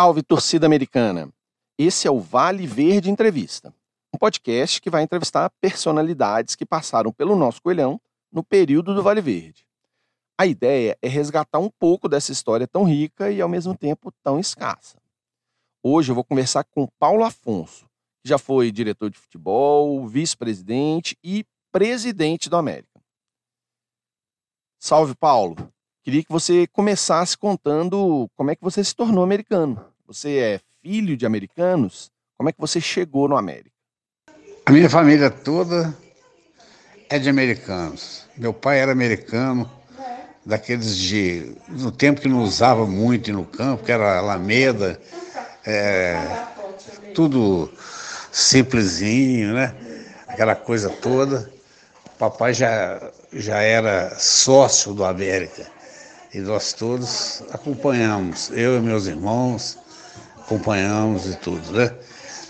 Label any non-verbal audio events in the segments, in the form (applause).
Salve, torcida americana! Esse é o Vale Verde Entrevista, um podcast que vai entrevistar personalidades que passaram pelo nosso coelhão no período do Vale Verde. A ideia é resgatar um pouco dessa história tão rica e ao mesmo tempo tão escassa. Hoje eu vou conversar com Paulo Afonso, que já foi diretor de futebol, vice-presidente e presidente do América. Salve, Paulo! Queria que você começasse contando como é que você se tornou americano. Você é filho de americanos? Como é que você chegou no América? A minha família toda é de americanos. Meu pai era americano, daqueles de. no tempo que não usava muito no campo, que era Alameda, é, tudo simplesinho, né? Aquela coisa toda. Papai já, já era sócio do América e nós todos acompanhamos, eu e meus irmãos acompanhamos e tudo, né?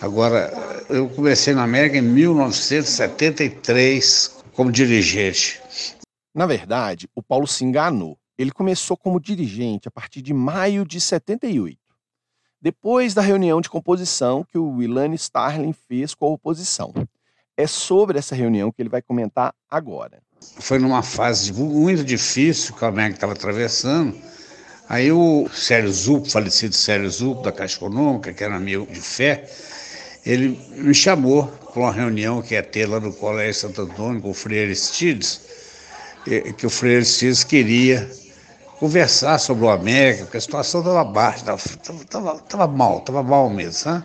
Agora, eu comecei na América em 1973 como dirigente. Na verdade, o Paulo se enganou. Ele começou como dirigente a partir de maio de 78. Depois da reunião de composição que o Wilane Starling fez com a oposição. É sobre essa reunião que ele vai comentar agora. Foi numa fase muito difícil que o América estava atravessando. Aí o Célio Zupo, falecido Célio Zupo, da Caixa Econômica, que era amigo de fé, ele me chamou para uma reunião que ia ter lá no Colégio Santo Antônio com o Freire Aristides, que o Freire Aristides queria conversar sobre o América, porque a situação estava baixa, estava mal, estava mal mesmo. Sabe?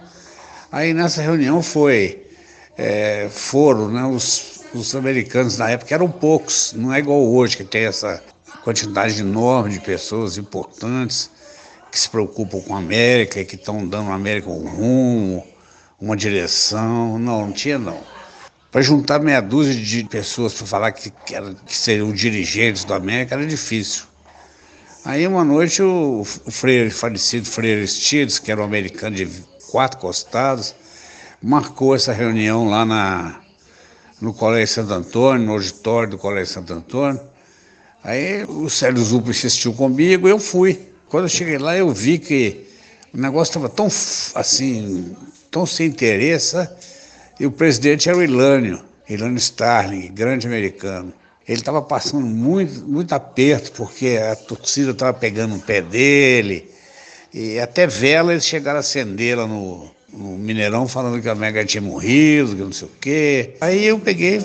Aí nessa reunião foi, é, foram né, os os americanos na época eram poucos, não é igual hoje, que tem essa quantidade enorme de pessoas importantes que se preocupam com a América e que estão dando a América um rumo, uma direção. Não, não tinha não. Para juntar meia dúzia de pessoas para falar que, que, era, que seriam dirigentes da América era difícil. Aí uma noite o, o falecido Freire Aristides, que era um americano de quatro costados, marcou essa reunião lá na, no Colégio Santo Antônio, no auditório do Colégio Santo Antônio. Aí o Célio Zupo insistiu comigo, eu fui. Quando eu cheguei lá, eu vi que o negócio estava tão assim, tão sem interesse, e o presidente era o Ilânio, Ilânio Starling, grande americano. Ele estava passando muito, muito aperto, porque a torcida estava pegando o pé dele, e até vela eles chegaram a acender lá no, no Mineirão falando que a Mega tinha morrido, que não sei o quê. Aí eu peguei,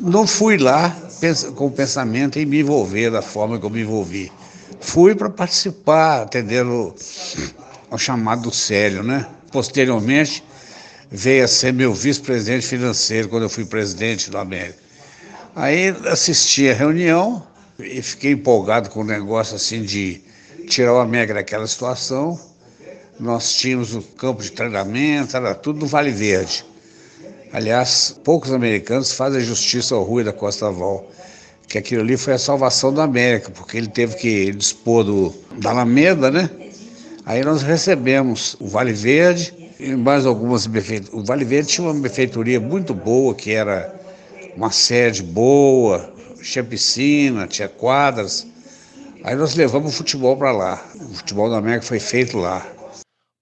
não fui lá com o pensamento em me envolver da forma que eu me envolvi. Fui para participar, atendendo ao chamado do Célio, né? Posteriormente, veio a ser meu vice-presidente financeiro quando eu fui presidente do América. Aí assisti a reunião e fiquei empolgado com o negócio assim de tirar o América daquela situação nós tínhamos o campo de treinamento, era tudo no Vale Verde. Aliás, poucos americanos fazem justiça ao Rui da Costa Val, que aquilo ali foi a salvação da América, porque ele teve que dispor do, da Alameda, né? Aí nós recebemos o Vale Verde e mais algumas benfeitorias. O Vale Verde tinha uma benfeitoria muito boa, que era uma sede boa, tinha piscina, tinha quadras. Aí nós levamos o futebol para lá. O futebol da América foi feito lá.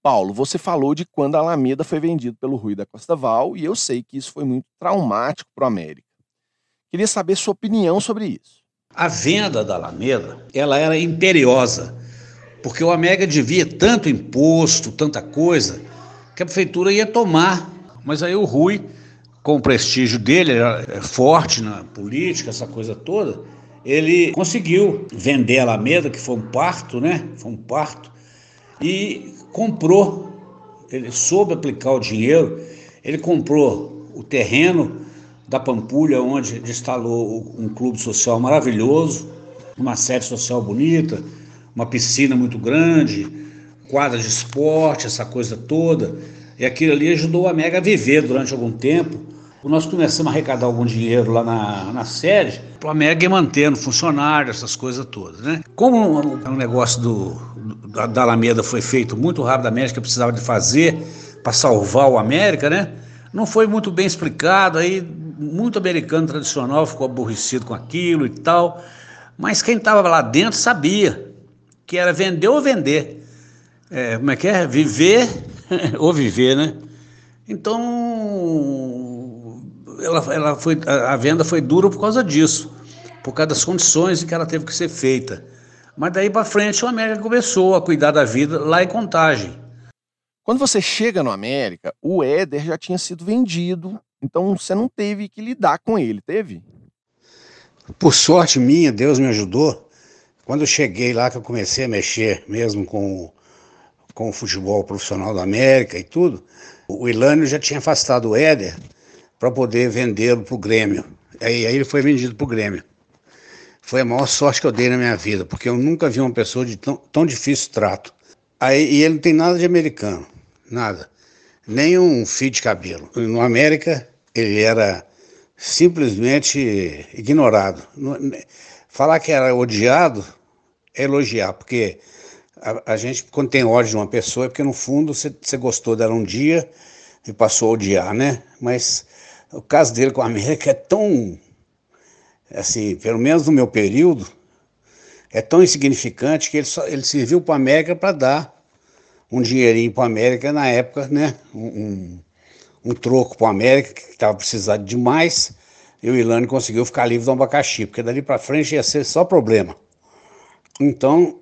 Paulo, você falou de quando a Alameda foi vendido pelo Rui da Costa Val e eu sei que isso foi muito traumático para o América. Queria saber sua opinião sobre isso. A venda da Alameda, ela era imperiosa, porque o América devia tanto imposto, tanta coisa, que a prefeitura ia tomar. Mas aí o Rui, com o prestígio dele, era forte na política, essa coisa toda, ele conseguiu vender a Alameda, que foi um parto, né? Foi um parto, e comprou, ele soube aplicar o dinheiro, ele comprou o terreno da Pampulha, onde instalou um clube social maravilhoso, uma sede social bonita, uma piscina muito grande, quadra de esporte, essa coisa toda. E aquilo ali ajudou a Mega a viver durante algum tempo. Nós começamos a arrecadar algum dinheiro lá na, na sede, para a ir mantendo funcionário, essas coisas todas. Né? Como o um negócio do, da, da Alameda foi feito muito rapidamente, que precisava de fazer para salvar o América, né? Não foi muito bem explicado, aí muito americano tradicional ficou aborrecido com aquilo e tal, mas quem estava lá dentro sabia que era vender ou vender. É, como é que é? Viver (laughs) ou viver, né? Então, ela, ela foi, a venda foi dura por causa disso, por causa das condições em que ela teve que ser feita. Mas daí para frente o América começou a cuidar da vida lá em Contagem. Quando você chega no América, o Éder já tinha sido vendido, então você não teve que lidar com ele, teve? Por sorte minha, Deus me ajudou. Quando eu cheguei lá, que eu comecei a mexer mesmo com, com o futebol profissional da América e tudo, o Ilânio já tinha afastado o Éder para poder vendê-lo para o Grêmio. Aí, aí ele foi vendido para o Grêmio. Foi a maior sorte que eu dei na minha vida, porque eu nunca vi uma pessoa de tão, tão difícil trato. Aí, e ele não tem nada de americano, nada. Nem um fio de cabelo. No América, ele era simplesmente ignorado. Falar que era odiado é elogiar, porque a, a, gente, quando tem ódio de uma pessoa, é porque no fundo você, você gostou dela um dia e passou a odiar, né? Mas o caso dele com a América é tão, assim, pelo menos no meu período, é tão insignificante que ele, só, ele serviu para a América para dar um dinheirinho para a América na época, né? Um, um, um troco para a América, que estava precisando demais, e o Ilane conseguiu ficar livre do abacaxi, porque dali para frente ia ser só problema. Então,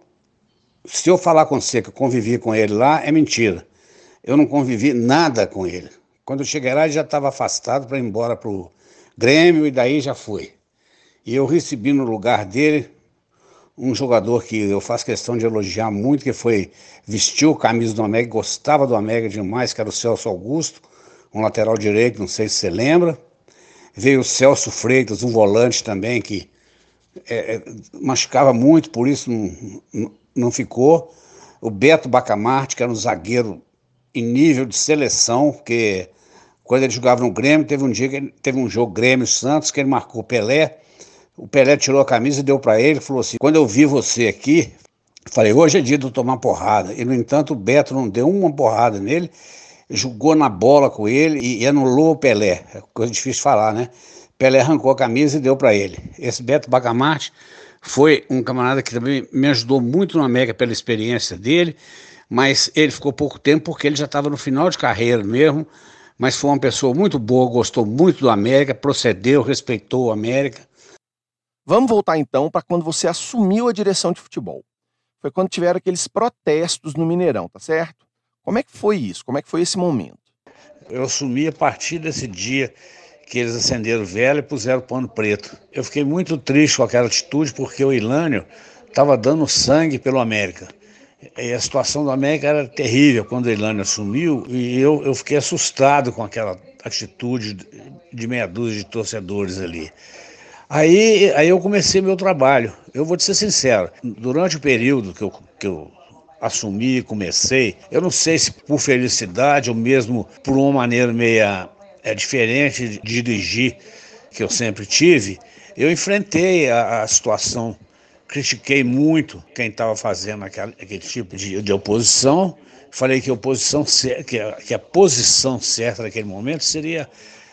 se eu falar com você que eu convivi com ele lá, é mentira. Eu não convivi nada com ele. Quando eu cheguei lá, ele já estava afastado para ir embora para o Grêmio e daí já foi. E eu recebi no lugar dele um jogador que eu faço questão de elogiar muito, que foi vestiu a camisa do América, gostava do América demais, que era o Celso Augusto, um lateral direito, não sei se você lembra. Veio o Celso Freitas, um volante também, que é, é machucava muito, por isso não, não ficou. O Beto Bacamarte, que era um zagueiro em nível de seleção, que quando ele jogava no Grêmio, teve um dia que ele, teve um jogo Grêmio Santos, que ele marcou Pelé, o Pelé tirou a camisa e deu para ele, falou assim: "Quando eu vi você aqui, falei, hoje é dia de eu tomar porrada". E no entanto, o Beto não deu uma porrada nele, jogou na bola com ele e, e anulou o Pelé. É coisa difícil de falar, né? Pelé arrancou a camisa e deu para ele. Esse Beto Bacamarte foi um camarada que também me ajudou muito no América pela experiência dele, mas ele ficou pouco tempo porque ele já estava no final de carreira mesmo, mas foi uma pessoa muito boa, gostou muito do América, procedeu, respeitou o América. Vamos voltar então para quando você assumiu a direção de futebol. Foi quando tiveram aqueles protestos no Mineirão, tá certo? Como é que foi isso? Como é que foi esse momento? Eu assumi a partir desse dia que eles acenderam vela e puseram pano preto. Eu fiquei muito triste com aquela atitude porque o Ilânio estava dando sangue pelo América. E a situação do América era terrível quando o Ilânio assumiu e eu, eu fiquei assustado com aquela atitude de meia dúzia de torcedores ali. Aí, aí eu comecei meu trabalho. Eu vou te ser sincero, durante o período que eu, que eu assumi, comecei, eu não sei se por felicidade ou mesmo por uma maneira meia é, diferente de dirigir que eu sempre tive, eu enfrentei a, a situação, critiquei muito quem estava fazendo aquele, aquele tipo de, de, oposição, falei que a, oposição, que, a, que a posição certa naquele momento seria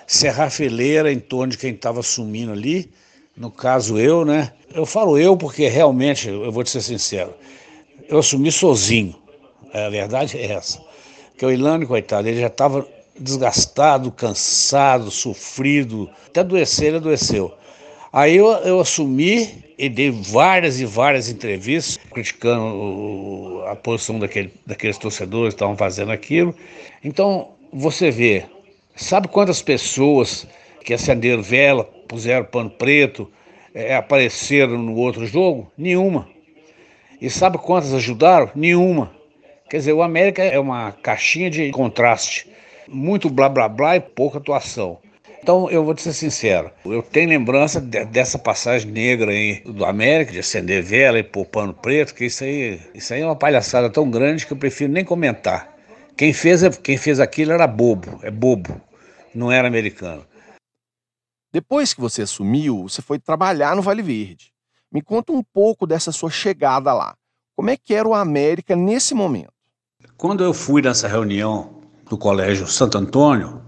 serrar fileira em torno de quem estava assumindo ali, no caso eu, né? Eu falo eu porque realmente, eu vou te ser sincero, eu assumi sozinho. A verdade é essa. Que o Ilane, coitado, ele já estava desgastado, cansado, sofrido, até adoecer, ele adoeceu. Aí eu, eu assumi e dei várias e várias entrevistas criticando a posição daquele, daqueles torcedores que estavam fazendo aquilo. Então, você vê, sabe quantas pessoas que acenderam vela, puseram pano preto, é, apareceram no outro jogo? Nenhuma. E sabe quantas ajudaram? Nenhuma. Quer dizer, o América é uma caixinha de contraste. Muito blá blá blá e pouca atuação. Então, eu vou te ser sincero, eu tenho lembrança de, dessa passagem negra aí do América, de acender vela e pôr pano preto, que isso aí, isso aí é uma palhaçada tão grande que eu prefiro nem comentar. Quem fez, quem fez aquilo era bobo, é bobo, não era americano. Depois que você assumiu, você foi trabalhar no Vale Verde. Me conta um pouco dessa sua chegada lá. Como é que era o América nesse momento? Quando eu fui nessa reunião do Colégio Santo Antônio,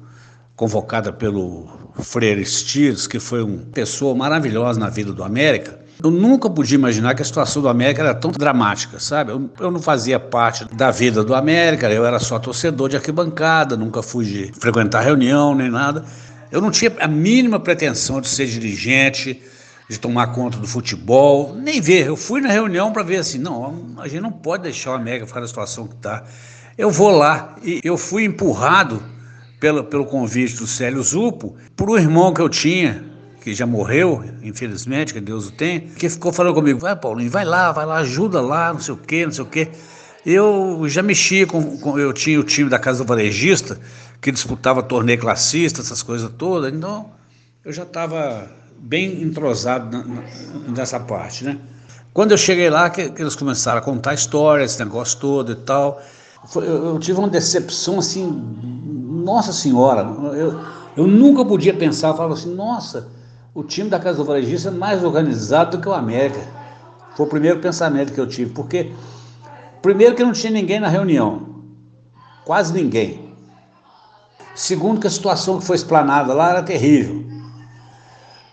convocada pelo Freire Stiers, que foi uma pessoa maravilhosa na vida do América, Eu nunca podia imaginar que a situação do América era tão dramática, sabe? Eu, eu, não fazia parte da vida do América, eu era só torcedor de arquibancada, nunca fui de frequentar reunião nem nada. Eu não tinha a mínima pretensão de ser dirigente, de tomar conta do futebol, nem ver. Eu fui na reunião para ver assim, não, a gente não pode deixar o América ficar na situação que está. Eu vou lá e eu fui empurrado pelo, pelo convite do Célio Zupo por um irmão que eu tinha, que já morreu, infelizmente, que Deus o tem, que ficou falando comigo, vai Paulinho, vai lá, vai lá, ajuda lá, não sei o quê, não sei o quê. Eu já mexia com, com eu tinha o time da Casa do Varejista, que disputava torneio classista, essas coisas todas, então eu já estava bem entrosado na, na, nessa parte, né? Quando eu cheguei lá, que, que, eles começaram a contar histórias, esse negócio todo e tal, eu, tive uma decepção assim, nossa senhora, eu, eu nunca podia pensar, eu falava assim, nossa, o time da Casa do Varejista é mais organizado do que o América. Foi o primeiro pensamento que eu tive, porque primeiro que não tinha ninguém na reunião, quase ninguém. Segundo que a situação que foi explanada lá era terrível.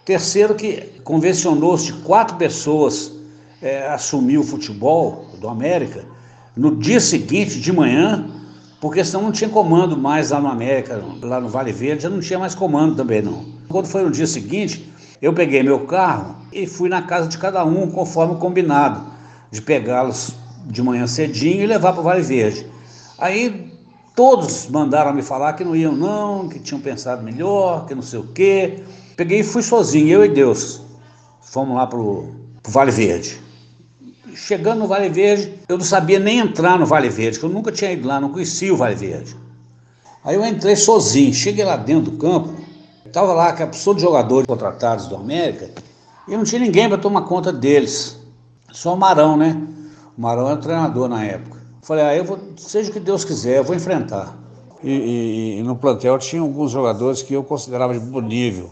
Terceiro que convencionou-se de quatro pessoas é, assumir o futebol do América no dia seguinte, de manhã, porque senão não tinha comando mais lá no América, lá no Vale Verde, já não tinha mais comando também não. Quando foi no dia seguinte, eu peguei meu carro e fui na casa de cada um, conforme combinado, de pegá-los de manhã cedinho e levar para o Vale Verde. Aí todos mandaram me falar que não iam não, que tinham pensado melhor, que não sei o quê. Peguei e fui sozinho, eu e Deus. Fomos lá para o Vale Verde. Chegando no Vale Verde, eu não sabia nem entrar no Vale Verde, porque eu nunca tinha ido lá, não conhecia o Vale Verde. Aí eu entrei sozinho, cheguei lá dentro do campo, Estava lá que a pessoa de jogadores contratados do América e não tinha ninguém para tomar conta deles. Só o Marão, né? O Marão era treinador na época. Falei, ah, eu vou, seja o que Deus quiser, eu vou enfrentar. E, e, e, no plantel tinha alguns jogadores que eu considerava de bom nível.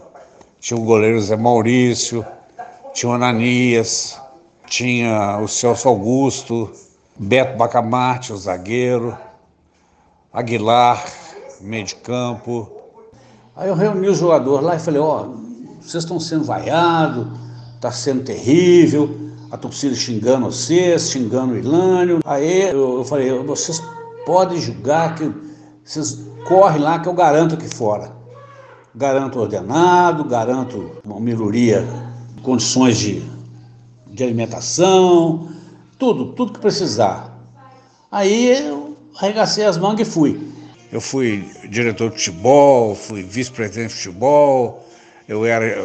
Tinha o goleiro Zé Maurício, tinha o Ananias, tinha o Celso Augusto, Beto Bacamarte, o zagueiro, Aguilar, meio de campo, Aí eu reuni os jogadores lá e falei, ó, oh, vocês estão sendo vaiados, está sendo terrível, a torcida xingando vocês, xingando o Ilânio. Aí eu, eu falei, vocês podem julgar que vocês correm lá que eu garanto aqui fora. Garanto ordenado, garanto uma melhoria, condições de, de alimentação, tudo, tudo que precisar. Aí eu arregacei as mangas e fui. Eu fui diretor de futebol, fui vice-presidente de futebol, eu era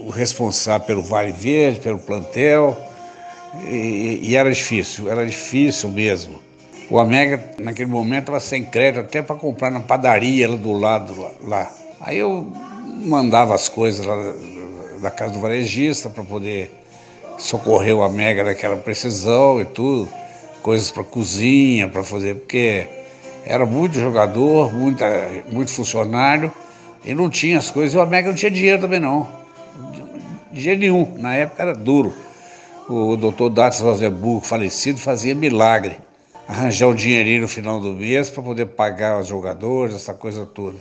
o responsável pelo Vale Verde, pelo plantel, e, e era difícil, era difícil mesmo. O América, naquele momento, estava sem crédito até para comprar na padaria lá do lado. Lá. Aí eu mandava as coisas lá da casa do varejista para poder socorrer o América daquela precisão e tudo, coisas para cozinha, para fazer, porque era muito jogador, muita, muito funcionário, e não tinha as coisas. E o América não tinha dinheiro também não. Dinheiro nenhum. Na época era duro. O doutor Datos Rosenburgo, falecido, fazia milagre. Arranjar um dinheirinho no final do mês para poder pagar os jogadores, essa coisa toda.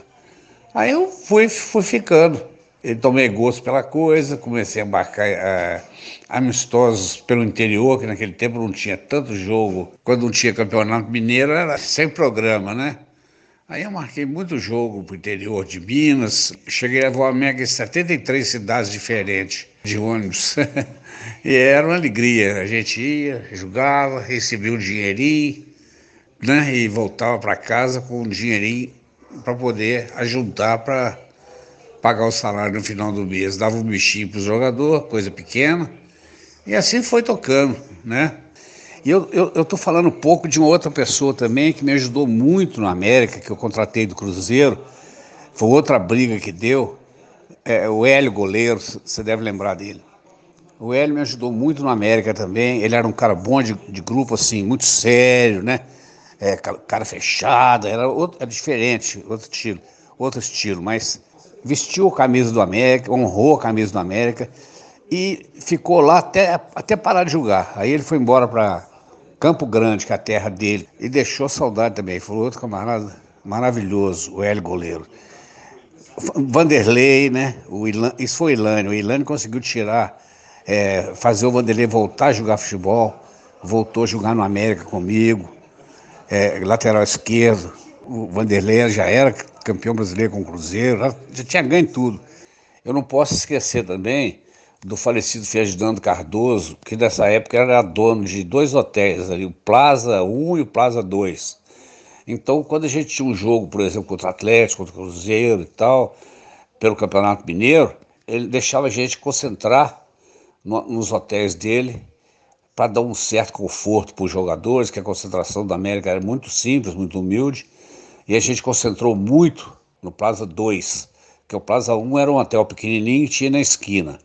Aí eu fui, fui ficando. Eu tomei gosto pela coisa, comecei a embarcar é, amistosos pelo interior, que naquele tempo não tinha tanto jogo. Quando não tinha campeonato mineiro, era sem programa, né? Aí eu marquei muito jogo pro interior de Minas. Cheguei a voar mega em 73 cidades diferentes de ônibus. (laughs) e era uma alegria. A gente ia, jogava, recebia um dinheirinho, né? E voltava para casa com um dinheirinho para poder ajudar para pagar o salário no final do mês, dava um bichinho para o jogador, coisa pequena, e assim foi tocando, né? E eu estou falando um pouco de uma outra pessoa também que me ajudou muito na América, que eu contratei do Cruzeiro, foi outra briga que deu, é, o Hélio Goleiro, você deve lembrar dele. O Hélio me ajudou muito na América também, ele era um cara bom de, de grupo, assim, muito sério, né? É, cara fechado, era, outro, era diferente, outro estilo, outro estilo, mas vestiu a camisa do América, honrou a camisa do América e ficou lá até, até parar de jogar. Aí ele foi embora para Campo Grande, que é a terra dele, e deixou saudade também. Foi outro camarada maravilhoso, o Hélio Goleiro. Vanderlei, né? O Ilan, isso foi o Ilânio. O Ilânio conseguiu tirar é, fazer o Vanderlei voltar a jogar futebol, voltou a jogar no América comigo, é, lateral esquerdo. O Vanderlei já era campeão brasileiro com o Cruzeiro, já, tinha ganho tudo. Eu não posso esquecer também do falecido Ferdinando Cardoso, que nessa época era dono de dois hotéis ali, o Plaza 1 e o Plaza 2. Então, quando a gente tinha um jogo, por exemplo, contra o Atlético, contra o Cruzeiro e tal, pelo Campeonato Mineiro, ele deixava a gente concentrar no, nos hotéis dele para dar um certo conforto para os jogadores, que a concentração da América era muito simples, muito humilde, e a gente concentrou muito no Plaza 2, que o Plaza 1 era um hotel pequenininho e tinha na esquina.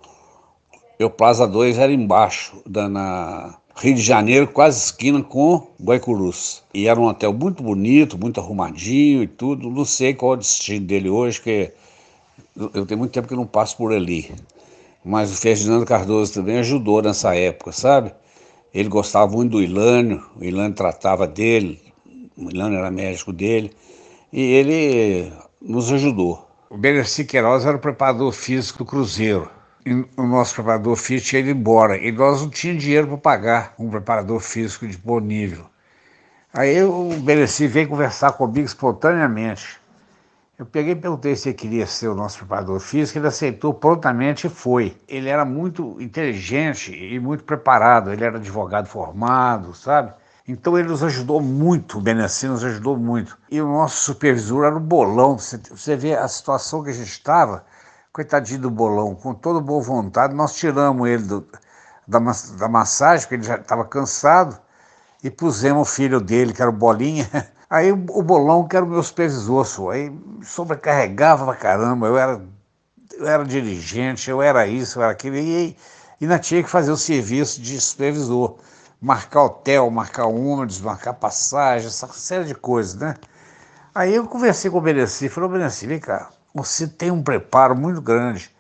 E o Plaza 2 era embaixo, da, na Rio de Janeiro, quase esquina com Guaicurus. E era um hotel muito bonito, muito arrumadinho e tudo. Não sei qual é o destino dele hoje, porque eu tenho muito tempo que não passo por ali. Mas o Ferdinando Cardoso também ajudou nessa época, sabe? Ele gostava muito do Ilânio, o Ilânio tratava dele, o Ilânio era médico dele, e ele nos ajudou. O Beneci Queiroz era o preparador físico do Cruzeiro o nosso preparador físico tinha ido embora e nós não tínhamos dinheiro para pagar um preparador físico de bom nível. Aí o Beneci veio conversar comigo espontaneamente. Eu peguei e perguntei se ele queria ser o nosso preparador físico, ele aceitou prontamente e foi. Ele era muito inteligente e muito preparado, ele era advogado formado, sabe? Então ele nos ajudou muito, o Beneci nos ajudou muito. E o nosso supervisor era o bolão, você, você vê a situação que a gente estava, coitadinho do bolão, com toda boa vontade, nós tiramos ele do, da, da massagem, porque ele já estava cansado, e pusemos o filho dele, que era o Bolinha. (laughs) Aí o bolão, que era o meu supervisor, só, aí sobrecarregava pra caramba, eu era, eu era dirigente, eu era isso, eu era aquilo, e ainda tinha que fazer o serviço de supervisor, marcar hotel, marcar ônibus, marcar passagem, essa série de coisas, né? Aí eu conversei com o Beneci, falei, Beneci, vem cá, você tem um preparo muito grande.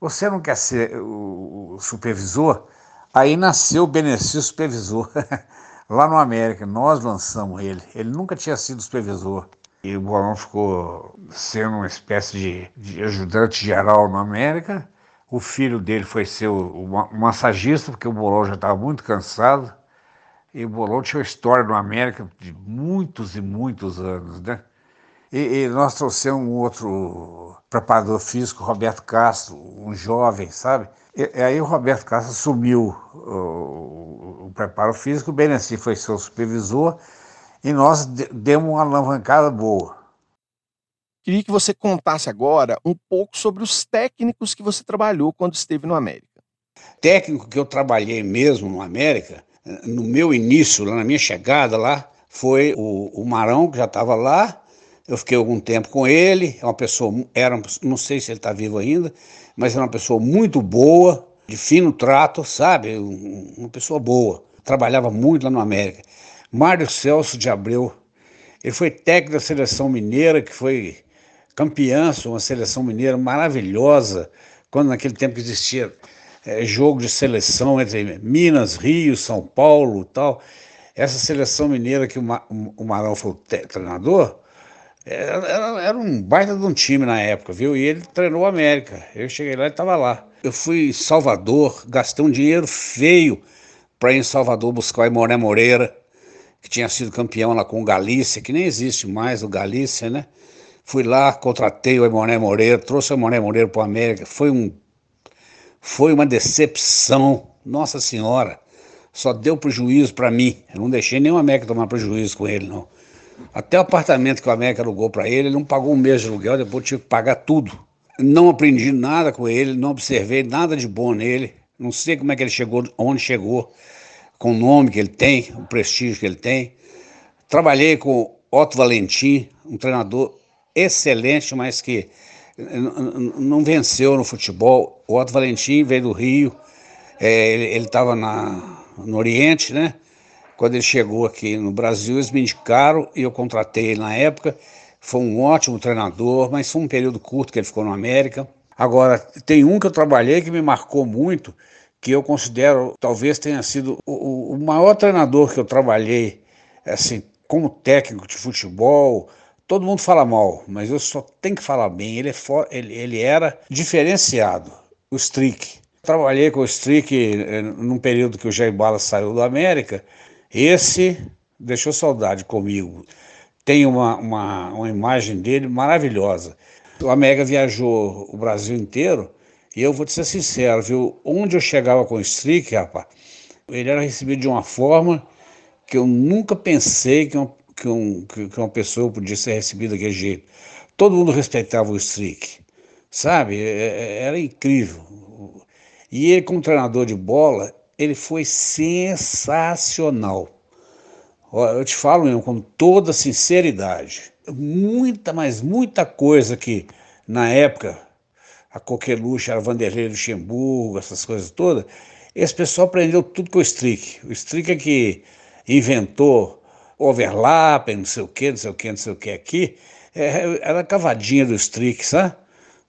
Você não quer ser o supervisor? Aí nasceu o Benecício Supervisor, (laughs) lá no América. Nós lançamos ele. Ele nunca tinha sido supervisor. E o Bolão ficou sendo uma espécie de, de ajudante geral no América. O filho dele foi ser o, o, massagista, porque o Bolão já estava muito cansado. E o Bolão tinha uma história no América de muitos e muitos anos, né? E, e, nós trouxemos um outro preparador físico, Roberto Castro, um jovem, sabe? E, e aí o Roberto Castro assumiu o, o preparo físico, o Beneci foi seu supervisor e nós demos uma alavancada boa. Queria que você contasse agora um pouco sobre os técnicos que você trabalhou quando esteve no América. Técnico que eu trabalhei mesmo no América, no meu início, na minha chegada lá, foi o, o Marão, que já estava lá, eu fiquei algum tempo com ele, é uma pessoa, era, não sei se ele está vivo ainda, mas era uma pessoa muito boa, de fino trato, sabe? Uma pessoa boa. Trabalhava muito lá no América. Mário Celso de Abreu, ele foi técnico da seleção mineira, que foi campeão, uma seleção mineira maravilhosa, quando naquele tempo existia é, jogo de seleção entre Minas, Rio, São Paulo tal. Essa seleção mineira que o, Ma, o Marão foi o treinador, era, era, um baita de um time na época, viu? E ele treinou o América. Eu cheguei lá e estava lá. Eu fui em Salvador, gastei um dinheiro feio para ir em Salvador buscar o Imoré Moreira, que tinha sido campeão lá com o Galícia, que nem existe mais o Galícia, né? Fui lá, contratei o Imoré Moreira, trouxe o Imoré Moreira para o América. Foi, um, foi uma decepção, nossa senhora. Só deu prejuízo para mim. Eu não deixei nenhum América tomar prejuízo com ele, não. Até o apartamento que o América alugou para ele, ele não pagou um mês de aluguel, depois tive que pagar tudo. Não aprendi nada com ele, não observei nada de bom nele. Não sei como é que ele chegou, onde chegou, com o nome que ele tem, o prestígio que ele tem. Trabalhei com Otto Valentim, um treinador excelente, mas que não venceu no futebol. O Otto Valentim veio do Rio, é, ele estava no Oriente, né? Quando ele chegou aqui no Brasil, eles me indicaram e eu contratei ele na época. Foi um ótimo treinador, mas foi um período curto que ele ficou no América. Agora, tem um que eu trabalhei que me marcou muito, que eu considero talvez tenha sido o, o maior treinador que eu trabalhei, assim, como técnico de futebol. Todo mundo fala mal, mas eu só tenho que falar bem. Ele, é for, ele, ele era diferenciado, o Strick. Trabalhei com o Strick eh, num período que o Jair Bala saiu do América. Esse deixou saudade comigo. Tem uma, uma, uma imagem dele maravilhosa. O América viajou o Brasil inteiro e eu vou te ser sincero, viu? Onde eu chegava com o Strick, rapaz, ele era recebido de uma forma que eu nunca pensei que uma, que, um, que uma pessoa podia ser recebida daquele jeito. Todo mundo respeitava o Strick, sabe? É, é, era incrível. E ele, como treinador de bola, ele foi sensacional. Eu te falo mesmo com toda sinceridade. Muita, mas muita coisa que na época a Coqueluche era Vanderlei Luxemburgo, essas coisas todas, esse pessoal aprendeu tudo com o Strick. O Strick é que inventou overlap, não sei o que, não sei o que, não sei o que aqui. É, era a cavadinha do Strick, sabe?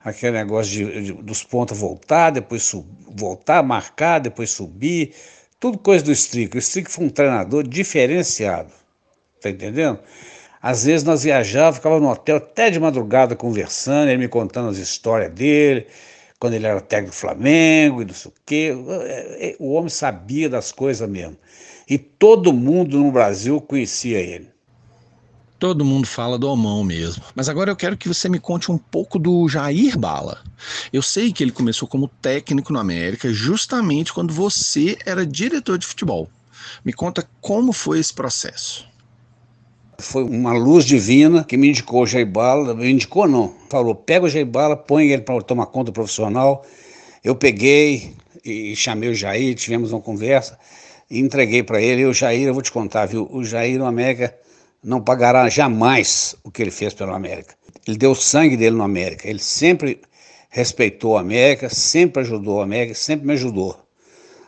Aquele negócio de, de dos pontos voltar, depois sub, voltar, marcar, depois subir. Tudo coisa do Strick. O Strick foi um treinador diferenciado. Tá entendendo? Às vezes nós viajávamos, ficava no hotel até de madrugada conversando, ele me contando as histórias dele, quando ele era técnico do Flamengo e não sei o quê. É, é, o homem sabia das coisas mesmo. E todo mundo no Brasil conhecia ele. Todo mundo fala do Omão mesmo. Mas agora eu quero que você me conte um pouco do Jair Bala. Eu sei que ele começou como técnico no América justamente quando você era diretor de futebol. Me conta como foi esse processo. Foi uma luz divina que me indicou o Jair Bala. Me indicou não. Falou, pega o Jair Bala, põe ele para tomar conta profissional. Eu peguei e chamei o Jair, tivemos uma conversa e entreguei para ele. E o Jair, eu vou te contar, viu? O Jair no América não pagará jamais o que ele fez pelo América. Ele deu o sangue dele no América. Ele sempre respeitou a América, sempre ajudou a América, sempre me ajudou.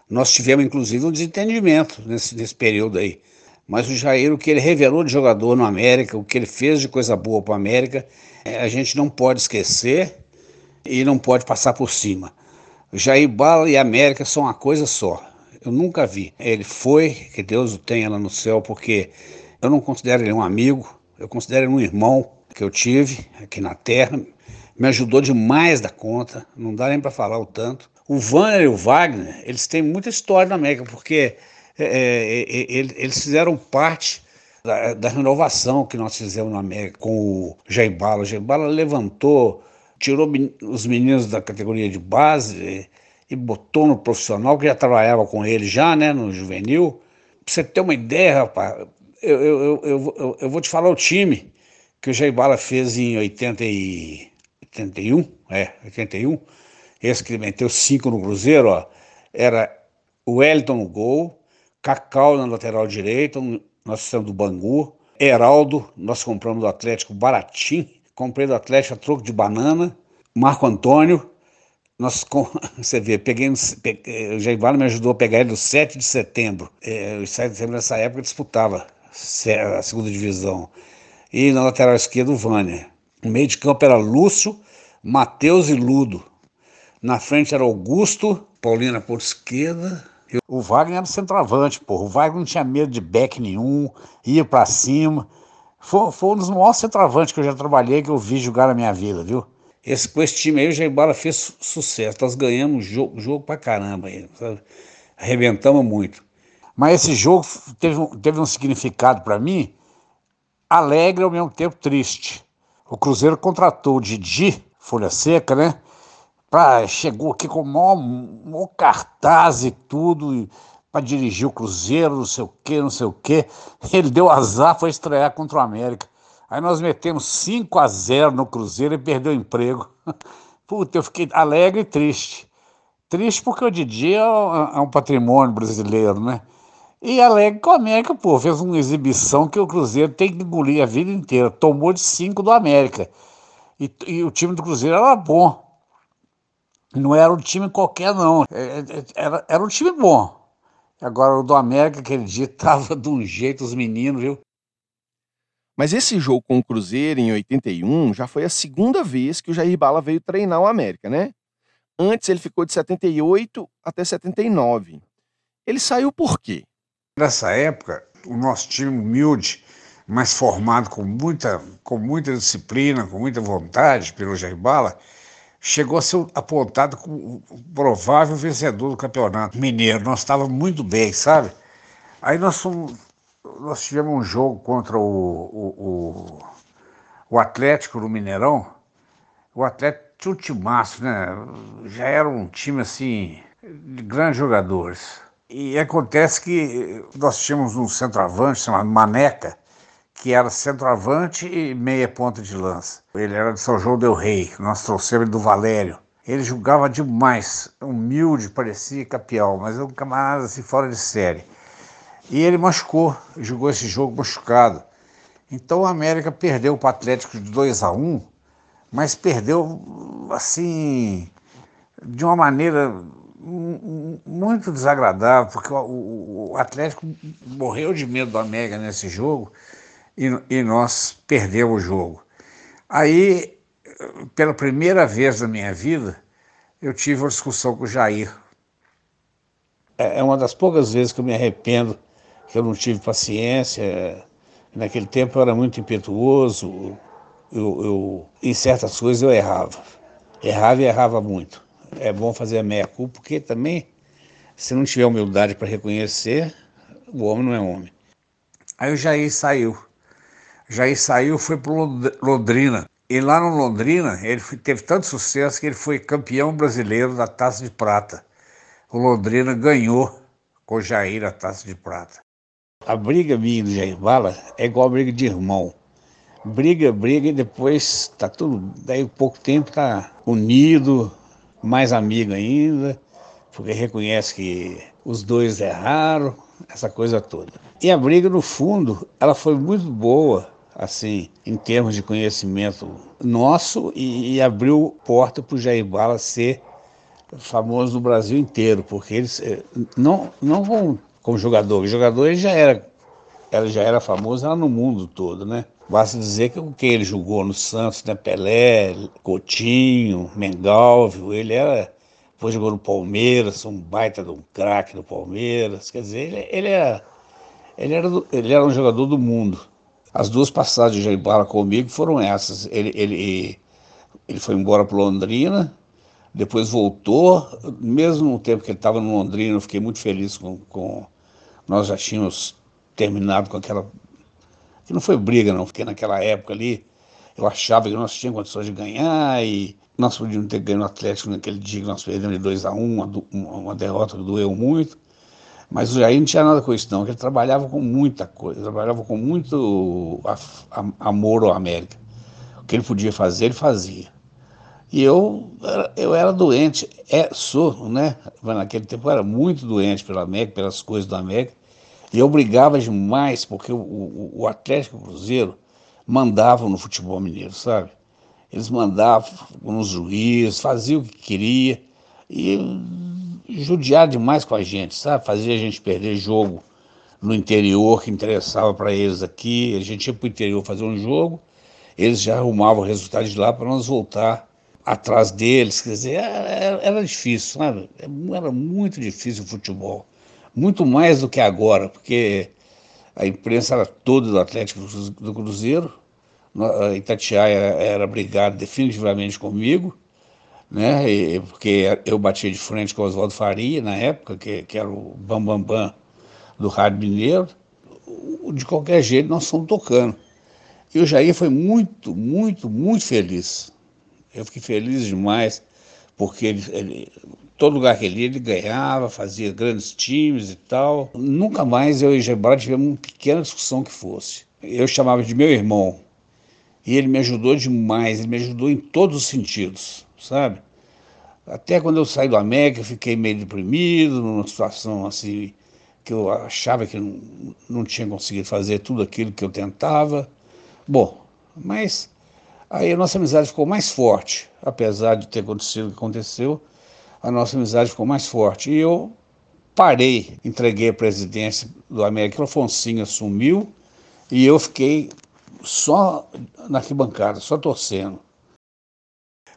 Nós tivemos, inclusive, um desentendimento nesse, nesse período aí. Mas o Jair, o que ele revelou de jogador no América, o que ele fez de coisa boa para o América, é, a gente não pode esquecer e não pode passar por cima. O Jair Bala e América são uma coisa só. Eu nunca vi. Ele foi, que Deus o tenha lá no céu, porque eu não considero ele um amigo, eu considero ele um irmão que eu tive aqui na Terra. Me ajudou demais da conta, não dá nem para falar o tanto. O Vanner e o Wagner, eles têm muita história na América, porque é, é, é eles fizeram parte da, da, renovação que nós fizemos na América com o Jair Bala. O Jair Bala levantou, tirou os meninos da categoria de base e, botou no profissional, que já trabalhava com ele já, né, no juvenil. Pra você ter uma ideia, rapaz, eu, eu, eu, eu, vou te falar o time que o Jair Bala fez em 80 e, 81, é, 81, esse que meteu cinco no Cruzeiro, ó, era o Wellington no gol, Cacau na lateral direita, nós fizemos do Bangu, Heraldo, nós compramos do Atlético baratinho, comprei do Atlético a troco de banana, Marco Antônio, nós, (laughs) você vê, peguei, peguei, o Bala me ajudou a pegar ele no 7 de setembro. É, o 7 de setembro nessa época disputava a segunda divisão. E na lateral esquerda, o Vânia. No meio de campo era Lúcio, Matheus e Ludo. Na frente era Augusto, Paulina por esquerda. O Wagner era centroavante, porra. O Wagner não tinha medo de back nenhum, ia para cima. Foi, foi, um dos maiores centroavantes que eu já trabalhei, que eu vi jogar na minha vida, viu? Esse, com esse time aí, o Jair fez sucesso. Nós ganhamos jogo, jogo pra caramba aí, sabe? Arrebentamos muito. Mas esse jogo teve, teve um significado para mim alegre ao mesmo tempo triste. O Cruzeiro contratou o Didi, Folha Seca, né? Pra, chegou aqui com o maior, maior cartaz e tudo, para dirigir o Cruzeiro, não sei o quê, não sei o quê. Ele deu azar, foi estrear contra o América. Aí nós metemos 5 a 0 no Cruzeiro e perdeu o emprego. (laughs) Puta, eu fiquei alegre e triste. Triste porque o Didi é um, é um patrimônio brasileiro, né? E alegre com o América, pô, fez uma exibição que o Cruzeiro tem que engolir a vida inteira. Tomou de cinco do América. E, e o time do Cruzeiro era bom. Não era um time qualquer, não. É, é, era, era um time bom. Agora o do América, aquele dia, (laughs) tava de um jeito, os meninos, viu? Mas esse jogo com o Cruzeiro em 81 já foi a segunda vez que o Jair Bala veio treinar o América, né? Antes ele ficou de 78 até 79. Ele saiu por quê? Nessa época, o nosso time humilde, mas formado com muita, com muita disciplina, com muita vontade pelo Jair Bala, chegou a ser apontado como o provável vencedor do campeonato mineiro. Nós estávamos muito bem, sabe? Aí nós, fomos, nós tivemos um jogo contra o, o, o, o Atlético no Mineirão. O Atlético tinha um timaço, né? Já era um time assim de grandes jogadores. E acontece que nós tínhamos um centroavante chamado Maneca, que era centroavante e meia ponta de lança. Ele era de São João del Rei, nós trouxemos ele do Valério. Ele jogava demais, humilde, parecia campeão, mas um camarada assim fora de série. E ele machucou, jogou esse jogo machucado. Então o América perdeu para o Atlético de 2 a 1 mas perdeu assim de uma maneira muito desagradável, porque o, Atlético morreu de medo do América nesse jogo e, e nós perdemos o jogo. Aí, pela primeira vez na minha vida, eu tive uma discussão com o Jair. É, é uma das poucas vezes que eu me arrependo que eu não tive paciência. Naquele tempo eu era muito impetuoso, eu, eu, em certas coisas eu errava. Errava e errava muito. É bom fazer a meia-culpa, porque também, se não tiver humildade para reconhecer, o homem não é homem. Aí o Jair saiu. Jair saiu foi para Londrina. E lá no Londrina, ele teve tanto sucesso que ele foi campeão brasileiro da Taça de Prata. O Londrina ganhou com o Jair a Taça de Prata. A briga minha do Jair Bala é igual a briga de irmão. Briga, briga e depois tá tudo, daí pouco tempo tá unido, mais amigo ainda, porque reconhece que os dois erraram, essa coisa toda. E a briga, no fundo, ela foi muito boa, assim, em termos de conhecimento nosso e, e abriu porta para o Jair Bala ser famoso no Brasil inteiro, porque eles eh, não não como, como jogador, o jogador ele já era, ele já era famoso lá no mundo todo, né? Basta dizer que o que ele jogou no Santos, né? Pelé, Coutinho, Mengalvio, ele era depois jogou no Palmeiras, um baita de um craque no Palmeiras. Quer dizer, ele, ele, era, ele, era, ele era um jogador do mundo. As duas passagens de Jair comigo foram essas. Ele, ele, ele foi embora para Londrina, depois voltou. Mesmo no tempo que ele estava no Londrina, eu fiquei muito feliz com, com. Nós já tínhamos terminado com aquela. que não foi briga, não, porque naquela época ali eu achava que nós tínhamos condições de ganhar e nós podíamos ter ganho o Atlético naquele dia que nós perdemos de 2 a 1 um, uma, uma derrota que doeu muito. Mas o Jair não tinha nada com isso, não, ele trabalhava com muita coisa, trabalhava com muito amor ao América. O que ele podia fazer, ele fazia. E eu, eu era doente, é, sou, né? Naquele tempo eu era muito doente pela América, pelas coisas do América. E eu brigava demais, porque o, o, o Atlético Cruzeiro mandava no futebol mineiro, sabe? Eles mandavam nos juízes, faziam o que queria. E judiar demais com a gente, sabe? Fazia a gente perder jogo no interior que interessava para eles aqui. A gente ia para o interior fazer um jogo, eles já arrumavam o resultado de lá para nós voltar atrás deles. Quer dizer, era, era difícil, sabe? Era muito difícil o futebol. Muito mais do que agora, porque a imprensa era toda do Atlético do Cruzeiro. Itatiaia era, era brigado definitivamente comigo né? E, porque eu batia de frente com o Oswaldo Faria na época, que, que era o bambambam bam, bam do Rádio Mineiro. De qualquer jeito, nós fomos tocando. E o Jair foi muito, muito, muito feliz. Eu fiquei feliz demais, porque ele, ele, todo lugar que ele ia, ele ganhava, fazia grandes times e tal. Nunca mais eu e Gebara tivemos uma pequena discussão que fosse. Eu chamava de meu irmão. E ele me ajudou demais, ele me ajudou em todos os sentidos sabe? Até quando eu saí do América, eu fiquei meio deprimido, numa situação assim, que eu achava que não, não tinha conseguido fazer tudo aquilo que eu tentava. Bom, mas aí a nossa amizade ficou mais forte, apesar de ter acontecido o que aconteceu, a nossa amizade ficou mais forte. E eu parei, entreguei a presidência do América, o Afonso assumiu, e eu fiquei só na arquibancada, só torcendo.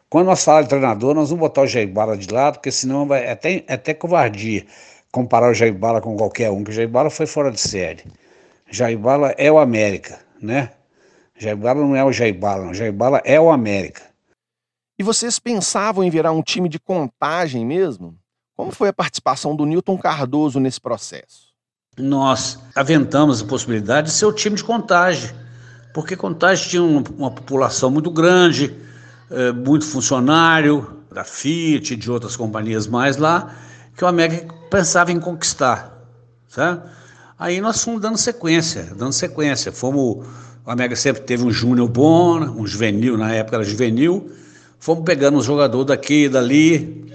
Quando nós falamos de treinador, nós vamos botar o Jair Bala de lado, porque senão vai é até, é até covardia comparar o Jair Bala com qualquer um, que o Jair Bala foi fora de série. Jair Bala é o América, né? Jair Bala não é o Jair Bala, não. Jair Bala é o América. E vocês pensavam em virar um time de contagem mesmo? Como foi a participação do Newton Cardoso nesse processo? Nós aventamos a possibilidade de ser o time de contagem, porque contagem tinha uma, uma população muito grande, é, muito funcionário da Fiat e de outras companhias mais lá, que o América pensava em conquistar. Certo? Aí nós fomos dando sequência, dando sequência. Fomos, o América sempre teve um júnior bom, um juvenil, na época era juvenil, fomos pegando um jogador daqui e dali.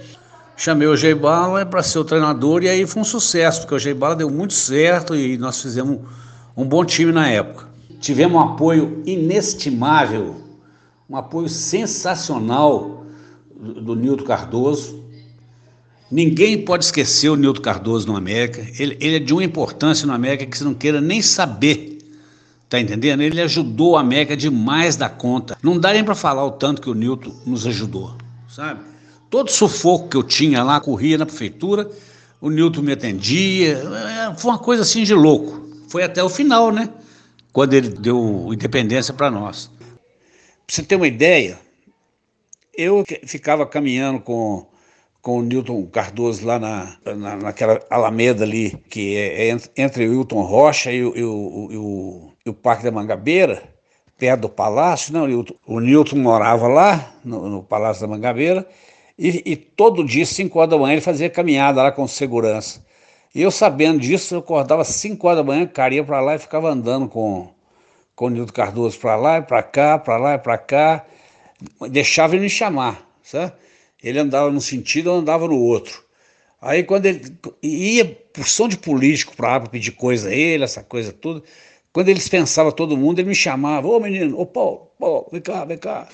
Chamei o Geibala para ser o treinador e aí foi um sucesso, porque o Geibala deu muito certo e nós fizemos um bom time na época. Tivemos um apoio inestimável, um apoio sensacional do, do Nilton Cardoso. Ninguém pode esquecer o Nilton Cardoso no América. Ele, ele, é de uma importância no América que você não queira nem saber. Tá entendendo? Ele ajudou a América demais da conta. Não dá nem para falar o tanto que o Nilton nos ajudou, sabe? Todo sufoco que eu tinha lá, corria na prefeitura, o Nilton me atendia. É, foi uma coisa assim de louco. Foi até o final, né? Quando ele deu independência para nós. Pra você ter uma ideia, eu ficava caminhando com, com o Newton Cardoso lá na, na, naquela alameda ali, que é, é entre o Hilton Rocha e o, e o, e o, e o Parque da Mangabeira, perto do Palácio. Não, o, Newton morava lá, no, no Palácio da Mangabeira, e, e, todo dia, 5 horas da manhã, ele fazia caminhada lá com segurança. E eu sabendo disso, eu acordava 5 horas da manhã, cara, ia para lá e ficava andando com, com o Nilton Cardoso para lá e para cá, para lá e para cá deixava ele me chamar, sabe? Ele andava num sentido, eu andava no outro. Aí quando ele ia por som de político para lá pedir coisa a ele, essa coisa toda, quando ele dispensava todo mundo, ele me chamava, ô menino, ô Paulo, Paulo, vem cá, vem cá.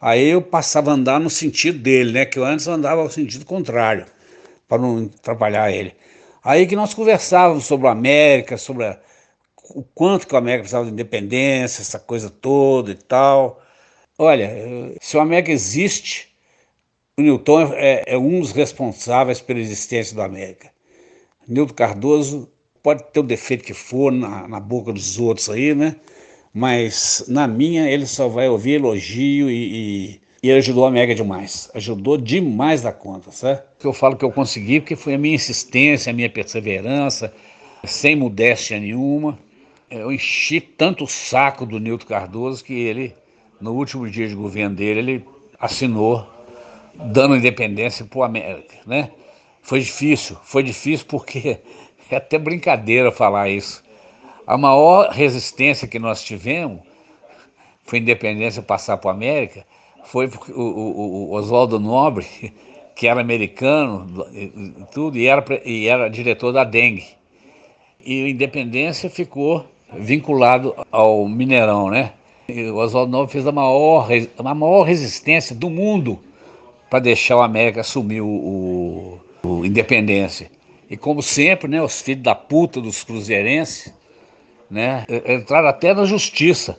Aí eu passava a andar no sentido dele, né? Que eu antes andava no sentido contrário, para não atrapalhar ele. Aí que nós conversávamos sobre a América, sobre a, o quanto que a América precisava de independência, essa coisa toda e tal. Olha, se o América existe, Newton é, é, um dos responsáveis pela existência do América. Newton Cardoso pode ter o defeito que for na, na, boca dos outros aí, né? Mas na minha ele só vai ouvir elogio e, e, e ele ajudou a América demais. Ajudou demais da conta? Que eu falo que eu consegui porque foi a minha insistência, a minha perseverança, sem modéstia nenhuma. Eu enchi tanto o saco do Newton Cardoso que ele no último dia de governo dele, ele assinou dando independência para o América, né? Foi difícil, foi difícil porque (laughs) é até brincadeira falar isso. A maior resistência que nós tivemos foi a independência passar para o América, foi o, o, o Oswaldo Nobre, (laughs) que era americano e tudo, e era, e era diretor da Dengue. E a independência ficou vinculado ao Mineirão, né? o Oswaldo Nobre fez a maior, a maior resistência do mundo para deixar o América assumir o, o, o, Independência. E como sempre, né, os filhos da puta dos cruzeirenses né, entraram até na justiça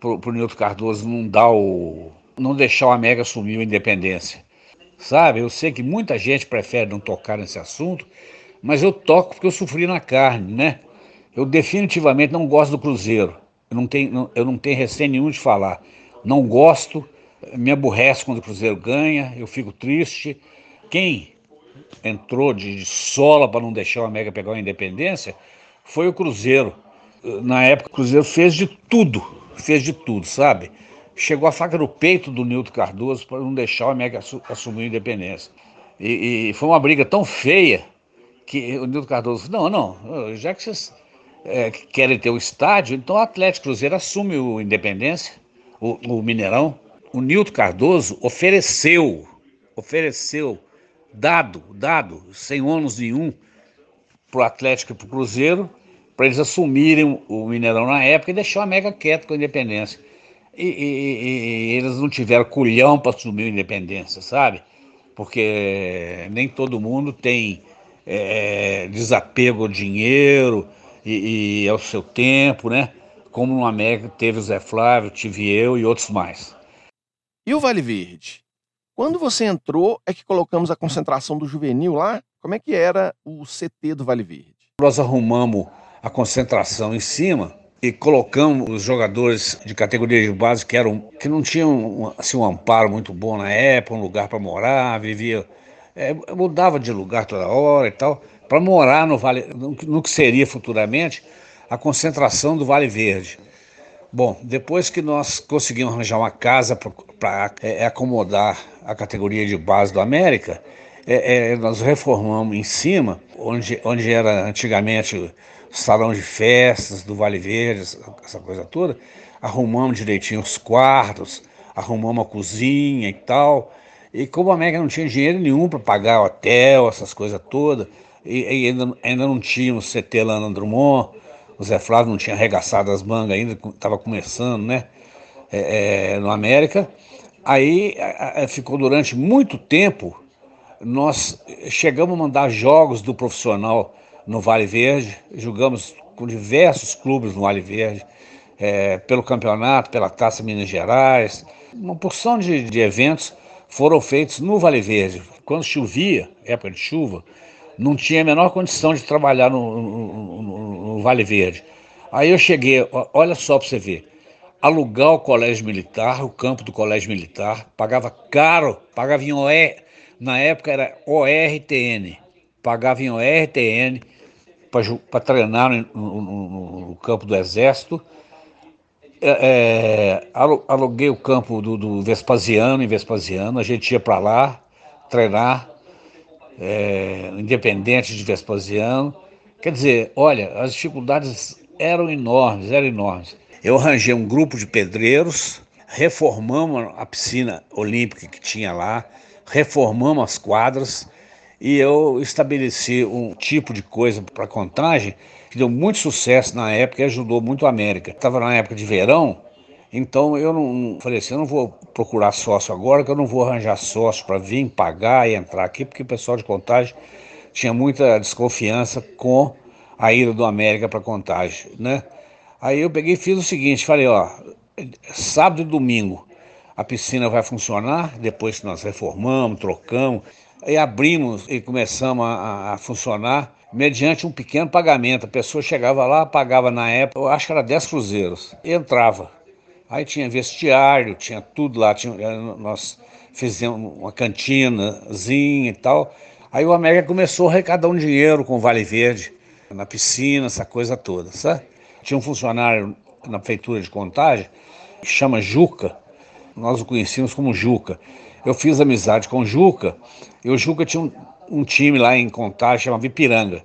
para o Nilton Cardoso não dar o. não deixar o América assumir a independência. Sabe, eu sei que muita gente prefere não tocar nesse assunto, mas eu toco porque eu sofri na carne, né? Eu definitivamente não gosto do Cruzeiro. Eu não tenho, eu não tenho receio nenhum de falar. Não gosto, me aborrece quando o Cruzeiro ganha, eu fico triste. Quem entrou de, sola para não deixar o América pegar a independência foi o Cruzeiro. Na época, o Cruzeiro fez de tudo, fez de tudo, sabe? Chegou a faca no peito do Nilton Cardoso para não deixar o América assumir a independência. E, e, foi uma briga tão feia que o Nilton Cardoso não, não, já que vocês é, que querem ter o estádio, então o Atlético Cruzeiro assume o Independência, o, o Mineirão. O Nilton Cardoso ofereceu, ofereceu, dado, dado, sem ônus nenhum, para o Atlético e para o Cruzeiro, para eles assumirem o Mineirão na época e deixar a Mega quieto com a Independência. E, e, e, eles não tiveram culhão para assumir a Independência, sabe? Porque nem todo mundo tem é, desapego ao dinheiro, e, e ao seu tempo, né? Como no América teve o Zé Flávio, tive eu e outros mais. E o Vale Verde? Quando você entrou, é que colocamos a concentração do juvenil lá? Como é que era o CT do Vale Verde? Nós arrumamos a concentração em cima e colocamos os jogadores de categoria de base que eram que não tinham assim, um amparo muito bom na época, um lugar para morar, vivia é, mudava de lugar toda hora e tal, para morar no Vale, no que seria futuramente a concentração do Vale Verde. Bom, depois que nós conseguimos arranjar uma casa para é, é, acomodar a categoria de base do América, é, é, nós reformamos em cima, onde, onde era antigamente o salão de festas do Vale Verde, essa coisa toda, arrumamos direitinho os quartos, arrumamos a cozinha e tal. E como a América não tinha dinheiro nenhum para pagar hotel, essas coisas todas, e, e, ainda, ainda não tinha o CT lá no Drummond, o Zé Flávio não tinha arregaçado as mangas ainda, estava começando, né? É, é, no América. Aí a, a, ficou durante muito tempo. Nós chegamos a mandar jogos do profissional no Vale Verde, jogamos com diversos clubes no Vale Verde, é, pelo campeonato, pela Taça Minas Gerais, uma porção de, de eventos foram feitos no Vale Verde. Quando chovia, época de chuva, não tinha a menor condição de trabalhar no, no, no, no Vale Verde. Aí eu cheguei, olha só para você ver, alugar o colégio militar, o campo do colégio militar, pagava caro, pagava em OR, na época era ORTN, pagava em ORTN para treinar no, no, campo do Exército. É, é aluguei o campo do, do Vespasiano, em Vespasiano, a gente ia para lá treinar é, independente de Vespasiano. Quer dizer, olha, as dificuldades eram enormes, eram enormes. Eu arranjei um grupo de pedreiros, reformamos a piscina olímpica que tinha lá, reformamos as quadras e eu estabeleci um tipo de coisa para contagem que deu muito sucesso na época e ajudou muito a América. Estava na época de verão, então eu não falei assim, eu não vou procurar sócio agora, que eu não vou arranjar sócio para vir pagar e entrar aqui, porque o pessoal de contagem tinha muita desconfiança com a ida do América para contagem, né? Aí eu peguei e fiz o seguinte, falei, ó, sábado e domingo a piscina vai funcionar, depois que nós reformamos, trocamos, aí abrimos e começamos a, a funcionar mediante um pequeno pagamento. A pessoa chegava lá, pagava na época, eu acho que era 10 cruzeiros, e entrava. Aí tinha vestiário, tinha tudo lá, tinha, eh, nós fizemos uma cantinazinha e tal. Aí o América começou a arrecadar um dinheiro com o Vale Verde, na piscina, essa coisa toda, sabe? Tinha um funcionário na prefeitura de Contagem, que chama Juca, nós o conhecíamos como Juca. Eu fiz amizade com o Juca, e o Juca tinha um, um time lá em Contagem, chamava Ipiranga,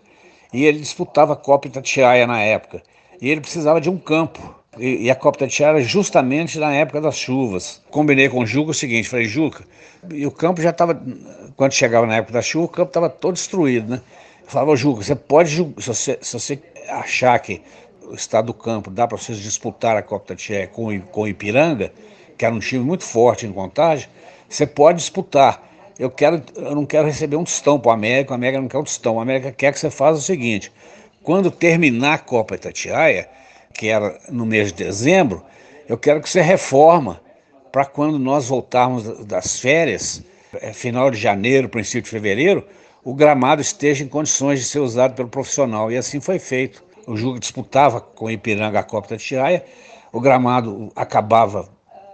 e ele disputava a Copa Itatiaia na época, e ele precisava de um campo e, e a Copa Tatiara justamente na época das chuvas. Combinei com o Juca o seguinte, falei, Juca, e o campo já estava, quando chegava na época da chuva, o campo estava todo destruído, né? Eu falava, Juca, você pode, se você, se você achar que o estado do campo dá para vocês disputar a Copa Tatiara com, com o Ipiranga, que era um time muito forte em contagem, você pode disputar. Eu, quero, eu não quero receber um tostão para o América, o América não quer um tostão. O América quer que você faça o seguinte: quando terminar a Copa Itatiaia, que era no mês de dezembro, eu quero que você reforma para quando nós voltarmos das férias, é, final de janeiro, princípio de fevereiro, o gramado esteja em condições de ser usado pelo profissional. E assim foi feito. O Juca disputava com o Ipiranga a Copa da o gramado acabava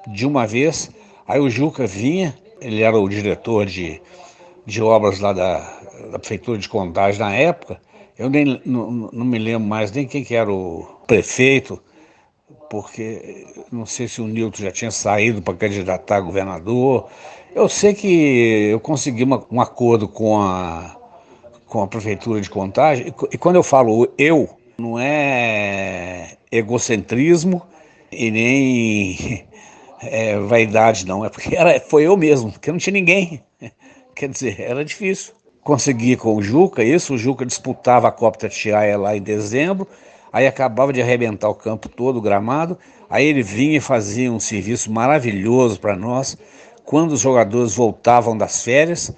de uma vez, aí o Juca vinha, ele era o diretor de, de obras lá da, da Prefeitura de Contagem na época, eu nem não, não me lembro mais nem quem que era o prefeito, porque não sei se o Nilton já tinha saído para candidatar a governador. Eu sei que eu consegui uma, um acordo com a, com a prefeitura de Contagem, e, e quando eu falo eu, não é egocentrismo e nem (laughs) é, vaidade, não, é porque era, foi eu mesmo, porque não tinha ninguém. (laughs) Quer dizer, era difícil. Consegui com o Juca isso, o Juca disputava a Copa Tatiaia lá em dezembro, aí acabava de arrebentar o campo todo, o gramado, aí ele vinha e fazia um serviço maravilhoso para nós. Quando os jogadores voltavam das férias,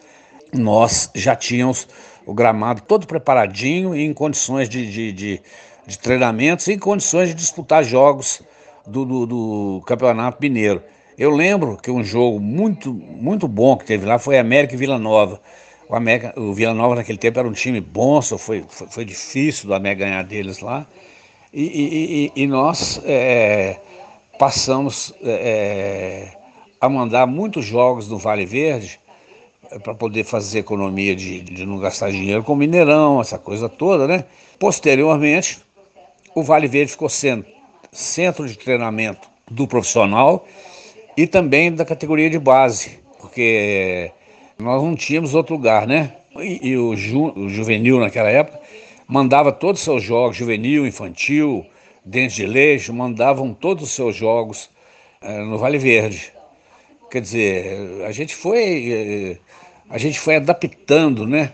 nós já tínhamos o gramado todo preparadinho e em condições de, de, de, de treinamentos em condições de disputar jogos do, do, do, Campeonato Mineiro. Eu lembro que um jogo muito, muito bom que teve lá foi América e Vila Nova. O, América, o Vila Nova naquele tempo era um time bom, só foi, foi, foi difícil do América ganhar deles lá. E, e, e nós é, passamos é, a mandar muitos jogos no Vale Verde é, para poder fazer economia de, de não gastar dinheiro com Mineirão, essa coisa toda, né? Posteriormente, o Vale Verde ficou sendo centro de treinamento do profissional e também da categoria de base, porque nós não tínhamos outro lugar, né? E, e o, ju, o, juvenil naquela época mandava todos os seus jogos, juvenil, infantil, dente de leite, mandavam todos os seus jogos é, no Vale Verde. Quer dizer, a gente foi, eh, a gente foi adaptando, né?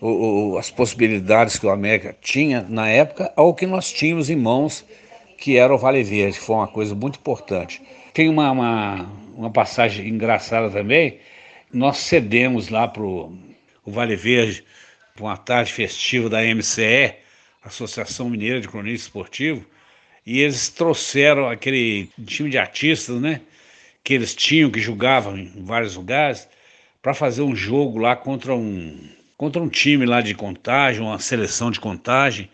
O, o, as possibilidades que o América tinha na época ao que nós tínhamos em mãos, que era o Vale Verde, que foi uma coisa muito importante. Tem uma, uma, uma passagem engraçada também, nós cedemos lá para o Vale Verde, para uma tarde festiva da MCE, Associação Mineira de Cronistas Esportivo, e eles trouxeram aquele time de artistas, né? Que eles tinham, que jogavam em vários lugares, para fazer um jogo lá contra um, contra um time lá de contagem, uma seleção de contagem.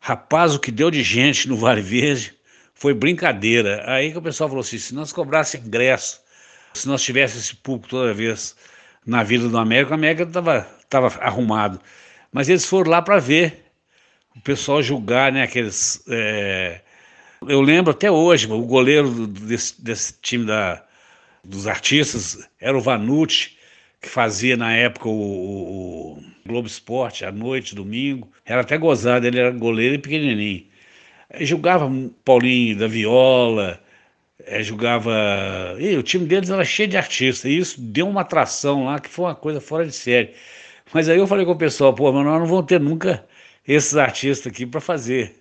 Rapaz, o que deu de gente no Vale Verde foi brincadeira. Aí que o pessoal falou assim: se nós cobrássemos ingresso, se nós tivéssemos esse público toda vez na Vila do América, o América estava tava arrumado. Mas eles foram lá para ver o pessoal julgar, né? Aqueles. É, eu lembro até hoje, o goleiro desse, desse time da, dos artistas era o Vanucci, que fazia na época o, o, Globo Esporte, à noite, domingo. Era até gozado, ele era goleiro e pequenininho. jogava Paulinho da Viola, é, jogava. E o time deles era cheio de artistas, e isso deu uma atração lá que foi uma coisa fora de série. Mas aí eu falei com o pessoal, pô, mas nós não vamos ter nunca esses artistas aqui para fazer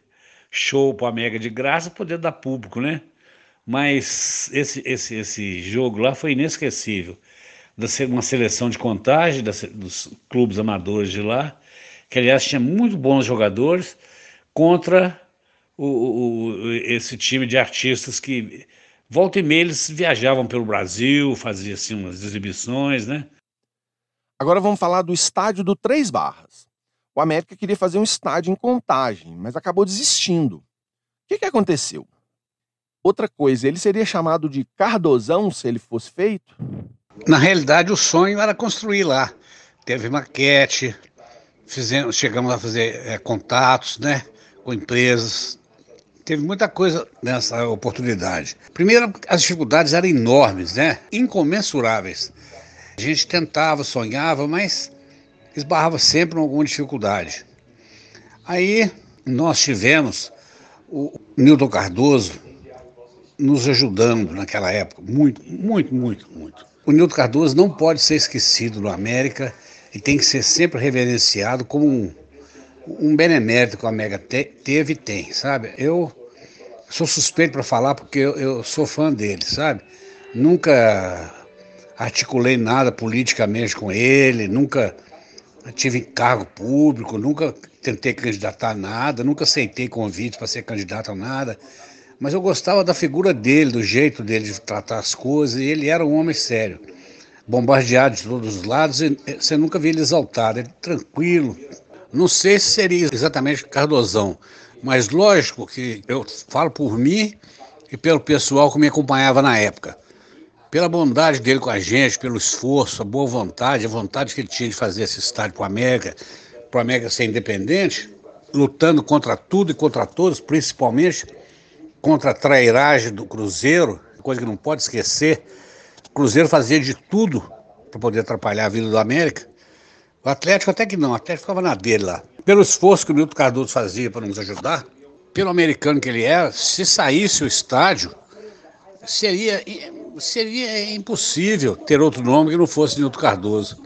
show para Mega de graça, poder dar público, né? Mas esse, esse, esse jogo lá foi inesquecível. Da, uma seleção de contagem das, dos clubes amadores de lá, que aliás tinha muito bons jogadores, contra o, o, esse time de artistas que volta e meia eles viajavam pelo Brasil, faziam assim umas exibições, né? Agora vamos falar do estádio do Três Barras. O América queria fazer um estádio em contagem, mas acabou desistindo. O que, que aconteceu? Outra coisa, ele seria chamado de Cardozão se ele fosse feito? Na realidade, o sonho era construir lá. Teve maquete, fizemos, chegamos a fazer é, contatos né, com empresas. Teve muita coisa nessa oportunidade. Primeiro, as dificuldades eram enormes, né? incomensuráveis. A gente tentava, sonhava, mas esbarrava sempre em alguma dificuldade. Aí nós tivemos o Nilton Cardoso nos ajudando naquela época, muito, muito, muito, muito. O Nilton Cardoso não pode ser esquecido no América e tem que ser sempre reverenciado como um, um benemérito que o América te, teve e tem, sabe? Eu sou suspeito para falar porque eu, eu sou fã dele, sabe? Nunca articulei nada politicamente com ele, nunca tive cargo público, nunca tentei candidatar a nada, nunca aceitei convite para ser candidato a nada. Mas eu gostava da figura dele, do jeito dele de tratar as coisas, e ele era um homem sério. Bombardeado de todos os lados, e você nunca via ele exaltado, ele tranquilo. Não sei se seria exatamente Cardozão, mas lógico que eu falo por mim e pelo pessoal que me acompanhava na época pela bondade dele com a gente, pelo esforço, a boa vontade, a vontade que ele tinha de fazer esse estádio para o América, para o América ser independente, lutando contra tudo e contra todos, principalmente contra a trairagem do Cruzeiro, coisa que não pode esquecer. O Cruzeiro fazia de tudo para poder atrapalhar a vida do América. O Atlético até que não, o Atlético ficava na dele lá. Pelo esforço que o Milton Cardoso fazia para nos ajudar, pelo americano que ele era, se saísse o estádio, seria seria impossível ter outro nome que não fosse Nilton Cardoso.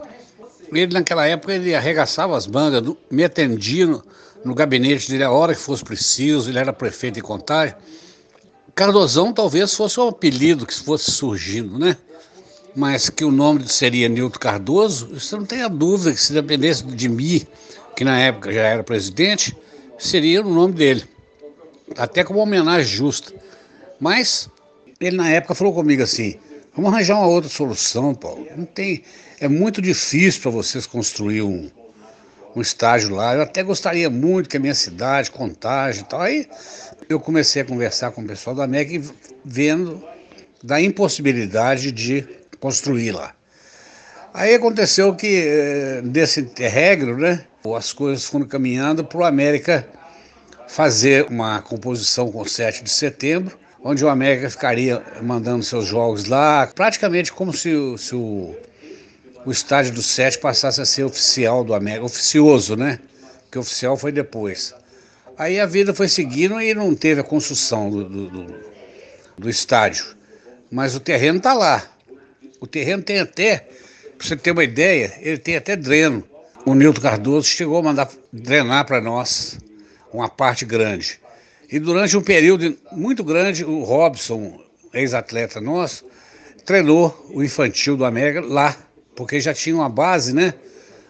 Ele, naquela época, ele arregaçava as mangas, me atendia no, no gabinete dele a hora que fosse preciso, ele era prefeito em Contagem. Cardozão talvez fosse um apelido que fosse surgindo, né? Mas que o nome seria Nilton Cardoso, você não tem a dúvida que se dependesse de mim, que na época já era presidente, seria o nome dele. Até como homenagem justa. Mas ele na época falou comigo assim: vamos arranjar uma outra solução, Paulo. Não tem, é muito difícil para vocês construir um, um estágio lá. Eu até gostaria muito que a minha cidade, Contagem e tal. Aí eu comecei a conversar com o pessoal da MEC vendo da impossibilidade de construir lá. Aí aconteceu que, eh, desse interregno, né, as coisas foram caminhando para o América fazer uma composição com 7 de setembro, onde o América ficaria mandando seus jogos lá, praticamente como se, se o, o estádio do 7 passasse a ser oficial do América, oficioso, né? Que oficial foi depois. Aí a vida foi seguindo e não teve a construção do, do, do, do estádio. Mas o terreno está lá. O terreno tem até, para você ter uma ideia, ele tem até dreno. O Nilton Cardoso chegou a mandar drenar para nós uma parte grande. E durante um período muito grande, o Robson, ex-atleta nosso, treinou o infantil do América lá, porque já tinha uma base, né?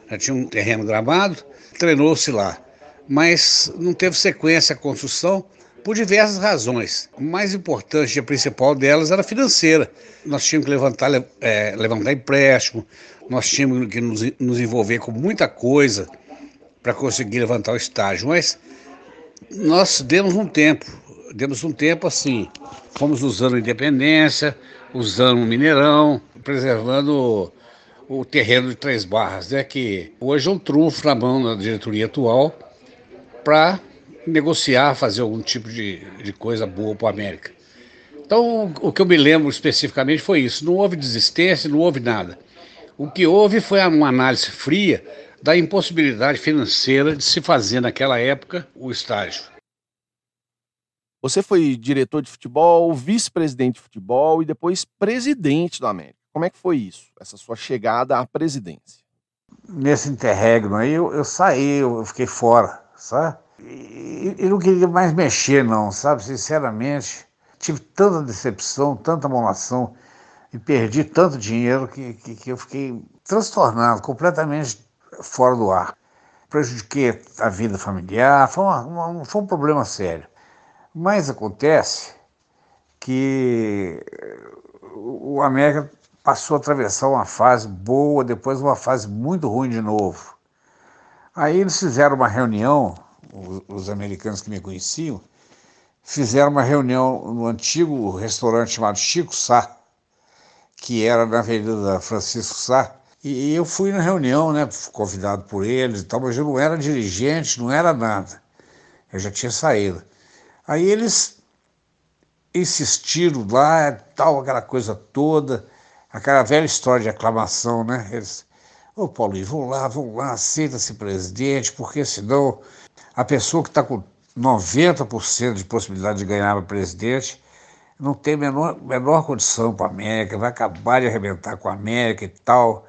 Já tinha um terreno gramado, treinou-se lá. Mas não teve sequência a construção por diversas razões. O mais importante e a principal delas era financeira. Nós tínhamos que levantar, é, levantar empréstimo, nós tínhamos que nos, nos envolver com muita coisa para conseguir levantar o estágio. Mas nós demos um tempo, demos um tempo assim, fomos usando independência, usando o Mineirão, preservando o terreno de Três Barras, né, que hoje é um trunfo na mão da diretoria atual para negociar, fazer algum tipo de, de coisa boa para o América. Então, o que eu me lembro especificamente foi isso: não houve desistência, não houve nada. O que houve foi uma análise fria da impossibilidade financeira de se fazer naquela época o estágio. Você foi diretor de futebol, vice-presidente de futebol e depois presidente do América. Como é que foi isso, essa sua chegada à presidência? Nesse interregno aí, eu, eu saí, eu fiquei fora, sabe? E, e não queria mais mexer, não, sabe? Sinceramente, tive tanta decepção, tanta molação e perdi tanto dinheiro que, que, que eu fiquei transtornado, completamente fora do ar. Prejudiquei a vida familiar, foi, uma, uma, foi um problema sério. Mas acontece que o América passou a atravessar uma fase boa, depois uma fase muito ruim de novo. Aí eles fizeram uma reunião, os, os americanos que me conheciam, fizeram uma reunião no antigo restaurante chamado Chico Sá, que era na Avenida Francisco Sá, e eu fui na reunião, né, convidado por eles e tal, mas eu não era dirigente, não era nada. Eu já tinha saído. Aí eles insistiram lá, tal, aquela coisa toda, aquela velha história de aclamação, né? Eles, ô oh, Paulinho, vão lá, vão lá, aceita-se presidente, porque senão a pessoa que está com 90% de possibilidade de ganhar para presidente não tem menor, menor condição para a América, vai acabar de arrebentar com a América e tal.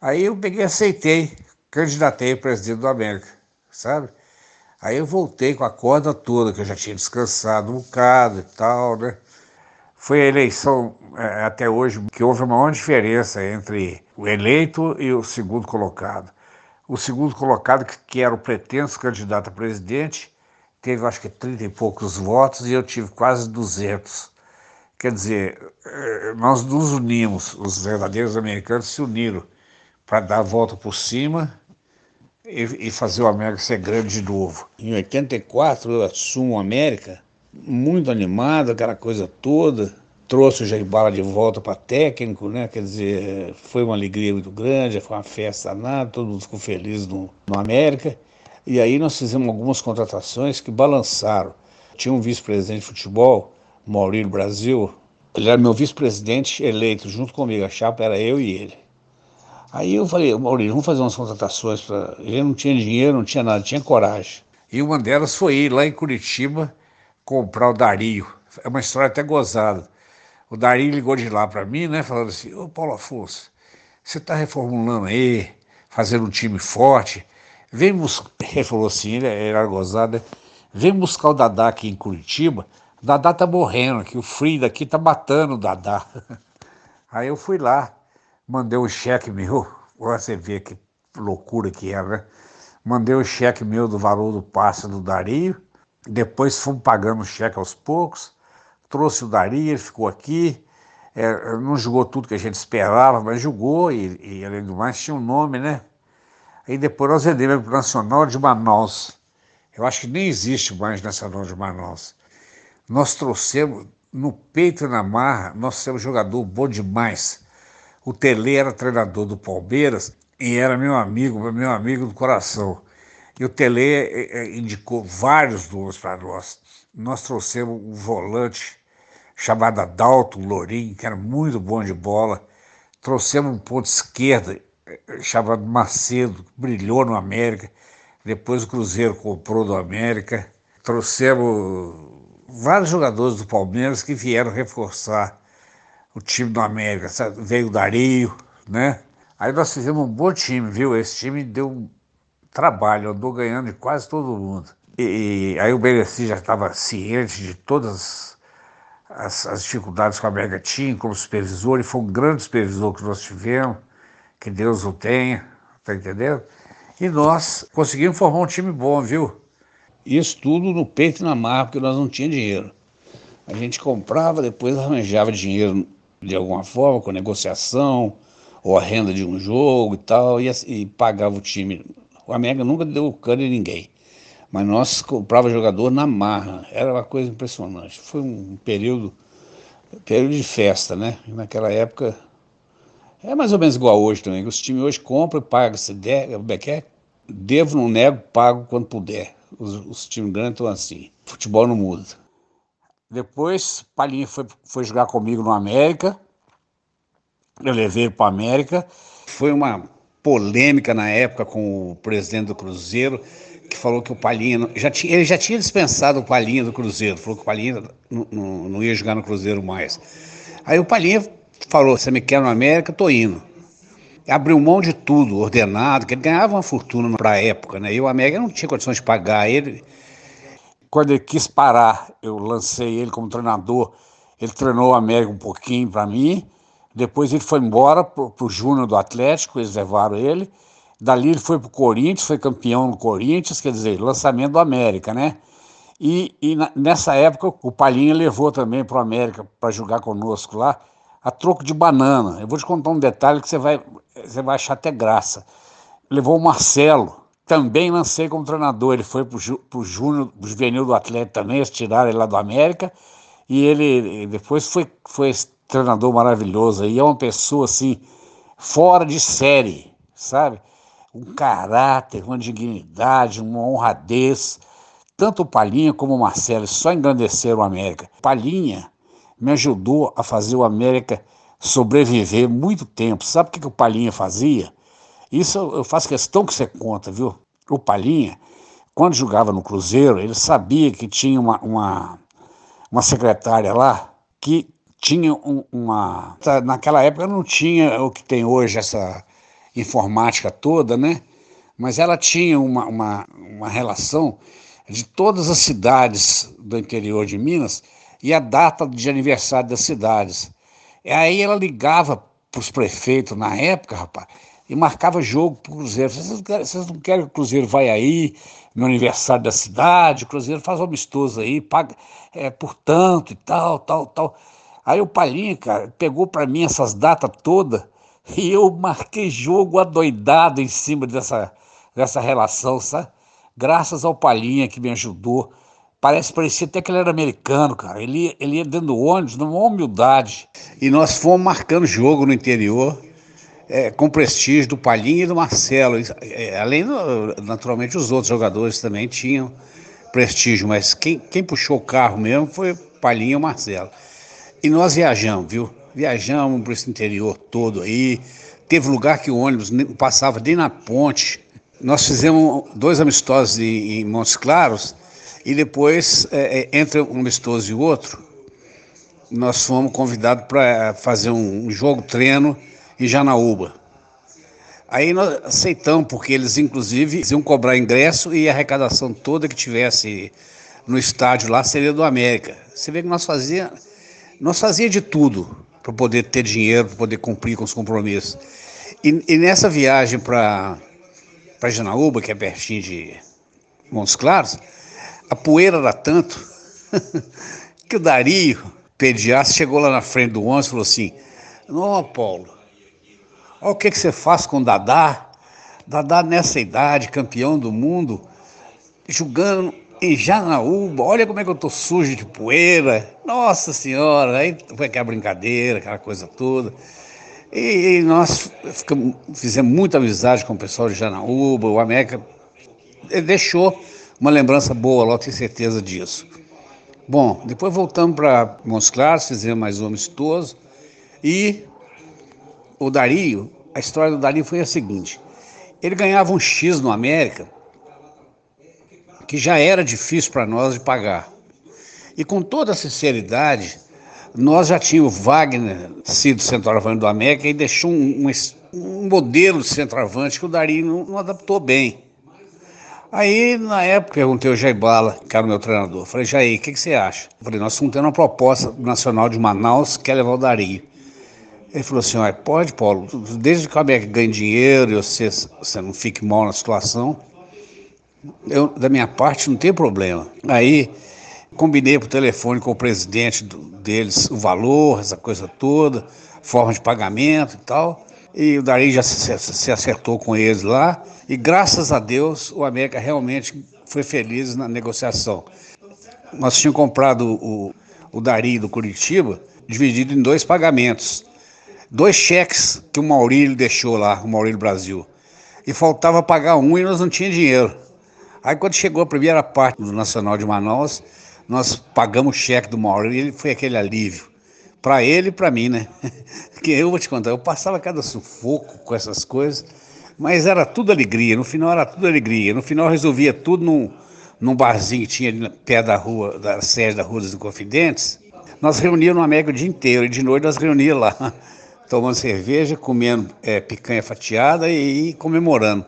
Aí eu peguei aceitei, candidatei presidente do América, sabe? Aí eu voltei com a corda toda, que eu já tinha descansado um bocado e tal, né? Foi a eleição é, até hoje que houve a maior diferença entre o eleito e o segundo colocado. O segundo colocado, que, era o pretenso candidato a presidente, teve acho que 30 e poucos votos e eu tive quase 200. Quer dizer, é, nós nos unimos, os verdadeiros americanos se uniram para dar a volta por cima e, e, fazer o América ser grande de novo. Em 84 eu assumo o América, muito animado, aquela coisa toda. Trouxe o Jair Bala de volta para técnico, né? Quer dizer, foi uma alegria muito grande, foi uma festa nada, todo mundo ficou feliz no, no América. E aí nós fizemos algumas contratações que balançaram. Tinha um vice-presidente de futebol, Maurílio Brasil, ele era meu vice-presidente eleito junto comigo, a chapa era eu e ele. Aí eu falei, Maurício, vamos fazer umas contratações para. Ele não tinha dinheiro, não tinha nada, tinha coragem. E uma delas foi ir lá em Curitiba comprar o Dario. É uma história até gozada. O Dario ligou de lá para mim, né, falando assim: Ô Paulo Afonso, você está reformulando aí, fazendo um time forte. Vem buscar. (laughs) Ele falou assim: ele era gozado, né? Vem buscar o Dadá aqui em Curitiba. O Dadá tá morrendo, que o frio daqui tá matando o Dadá. (laughs) Aí eu fui lá mandei um cheque meu, (laughs) você vê que loucura que era, né? Mandei o um cheque meu do valor do passe do Dario, depois fomos pagando o cheque aos poucos, trouxe o Dario, ele ficou aqui, é, não jogou tudo que a gente esperava, mas jogou e, e além do mais tinha um nome, né? Aí depois nós vendemos para o Nacional de Manaus. Eu acho que nem existe mais Nacional de Manaus. Nós trouxemos, no peito e na marra, nós temos jogador bom demais. O Tele era treinador do Palmeiras e era meu amigo, meu amigo do coração. E o Tele eh, eh, indicou vários nomes para nós. Nós trouxemos um volante chamado Adalto Lourinho, que era muito bom de bola. Trouxemos um ponto esquerda eh, chamado Macedo, que brilhou no América. Depois o Cruzeiro comprou do América. Trouxemos vários jogadores do Palmeiras que vieram reforçar o time do América. Veio o Dario, né? Aí nós fizemos um bom time, viu? Esse time deu um trabalho, andou ganhando de quase todo mundo. E, aí o Benessi já estava ciente de todas as, as, dificuldades que a América tinha como supervisor, e foi um grande supervisor que nós tivemos, que Deus o tenha, tá entendendo? E nós conseguimos formar um time bom, viu? Isso tudo no peito e na marra, porque nós não tínhamos dinheiro. A gente comprava, depois arranjava dinheiro de alguma forma, com negociação, ou a renda de um jogo e tal, e, e pagava o time. O América nunca deu cano em ninguém. Mas nós comprava jogador na marra. Era uma coisa impressionante. Foi um período, período de festa, né? Naquela época. É mais ou menos igual hoje também. Os times hoje compram, pagam se der, como é que é? Devo, não nego, pago quando puder. Os, os times grandes estão assim. Futebol não muda. Depois, Palinha foi, foi jogar comigo no América. Eu levei para América. Foi uma polêmica na época com o presidente do Cruzeiro, que falou que o Palinha. Já tinha, ele já tinha dispensado o Palinha do Cruzeiro, falou que o Palinha não, não, não ia jogar no Cruzeiro mais. Aí o Palinha falou: Você me quer no América? Tô indo. Abriu mão de tudo, ordenado, que ele ganhava uma fortuna para a época, né? E o América não tinha condições de pagar ele. Quando ele quis parar, eu lancei ele como treinador. Ele treinou o América um pouquinho para mim. Depois ele foi embora para o Júnior do Atlético, eles levaram ele. Dali ele foi para o Corinthians, foi campeão no Corinthians, quer dizer, lançamento do América, né? E, e na, nessa época o Palhinha levou também para o América para jogar conosco lá, a troco de banana. Eu vou te contar um detalhe que você vai, você vai achar até graça. Levou o Marcelo, também lancei como treinador. Ele foi para o Júnior, para o juvenil do Atlético também, eles tiraram ele lá do América. E ele depois foi, foi treinador maravilhoso aí, é uma pessoa assim, fora de série, sabe? Um caráter, uma dignidade, uma honradez. Tanto o Palinha como o Marcelo só engrandeceram o América. Palinha me ajudou a fazer o América sobreviver muito tempo. Sabe o que, que o Palinha fazia? Isso eu faço questão que você conta, viu? O Palinha, quando jogava no Cruzeiro, ele sabia que tinha uma, uma, uma secretária lá que tinha um, uma. Naquela época não tinha o que tem hoje, essa informática toda, né? Mas ela tinha uma, uma, uma relação de todas as cidades do interior de Minas e a data de aniversário das cidades. E aí ela ligava para os prefeitos na época, rapaz, e marcava jogo para o Cruzeiro. Vocês, não querem que o Cruzeiro vai aí no aniversário da cidade? O Cruzeiro faz um amistoso aí, paga é, por tanto e tal, tal, tal. Aí o Palinha, cara, pegou para mim essas datas todas e eu marquei jogo adoidado em cima dessa, dessa relação, sabe? Graças ao Palinha que me ajudou. Parece, parecia até que ele era americano, cara. Ele, ele ia dentro do ônibus, numa humildade. E nós fomos marcando jogo no interior, é, com prestígio do Palinha e do Marcelo. É, além, do, naturalmente, os outros jogadores também tinham prestígio, mas quem, quem puxou o carro mesmo foi o Palinha e o Marcelo. E nós viajamos, viu? Viajamos para esse interior todo aí. Teve lugar que o ônibus passava nem na ponte. Nós fizemos dois amistosos em, em Montes Claros e depois, é, é entre um amistoso e outro, nós fomos convidados para fazer um jogo treino em Janaúba. Aí nós aceitamos, porque eles inclusive iam cobrar ingresso e a arrecadação toda que tivesse no estádio lá seria do América. Você vê que nós fazíamos nós fazia de tudo para poder ter dinheiro, para poder cumprir com os compromissos. E, e nessa viagem para Janaúba, que é pertinho de Montes Claros, a poeira era tanto (laughs) que o Dario, pediatra, chegou lá na frente do ônibus e falou assim: Não, Paulo, olha o que, que você faz com o Dadá. Dadá nessa idade, campeão do mundo, jogando Janaúba, olha como é que eu tô sujo de poeira. Nossa senhora, aí foi aquela brincadeira, aquela coisa toda. E, e nós ficamos, fizemos muita amizade com o pessoal de Janaúba, o América deixou uma lembrança boa, lá tenho certeza disso. Bom, depois voltamos para Montes Claros, fizemos mais um amistoso e o Dario, a história do Dario foi a seguinte: ele ganhava um X no América que já era difícil para nós de pagar. E com toda sinceridade, nós já tínhamos Wagner sido centroavante do América e deixou um, um, um modelo de centroavante que o Dario não, não, adaptou bem. Aí, na época, perguntei ao Jair Bala, que era o meu treinador. Falei, Jair, o que, que, você acha? Falei, nós estamos tendo uma proposta nacional de Manaus que quer levar o Dario. Ele falou assim, pode, Paulo, desde que o América ganhe dinheiro e você, você não fique mal na situação, eu, da minha parte não tem problema. Aí combinei por telefone com o presidente do, deles o valor, essa coisa toda, forma de pagamento e tal. E o Dari já se, se acertou com eles lá. E graças a Deus o América realmente foi feliz na negociação. Nós tínhamos comprado o, o Dari do Curitiba dividido em dois pagamentos. Dois cheques que o Maurílio deixou lá, o Maurílio Brasil. E faltava pagar um e nós não tínhamos dinheiro. Aí quando chegou a primeira parte do Nacional de Manaus, nós pagamos o cheque do Maurílio e ele foi aquele alívio. Para ele e para mim, né? (laughs) Porque eu vou te contar, eu passava cada sufoco com essas coisas, mas era tudo alegria, no final era tudo alegria. No final resolvia tudo num, num barzinho que tinha pé da rua, da sede da Rua dos Inconfidentes. Nós reuníamos no América o dia inteiro e de noite nós reuníamos lá, (laughs) tomando cerveja, comendo é, picanha fatiada e, e comemorando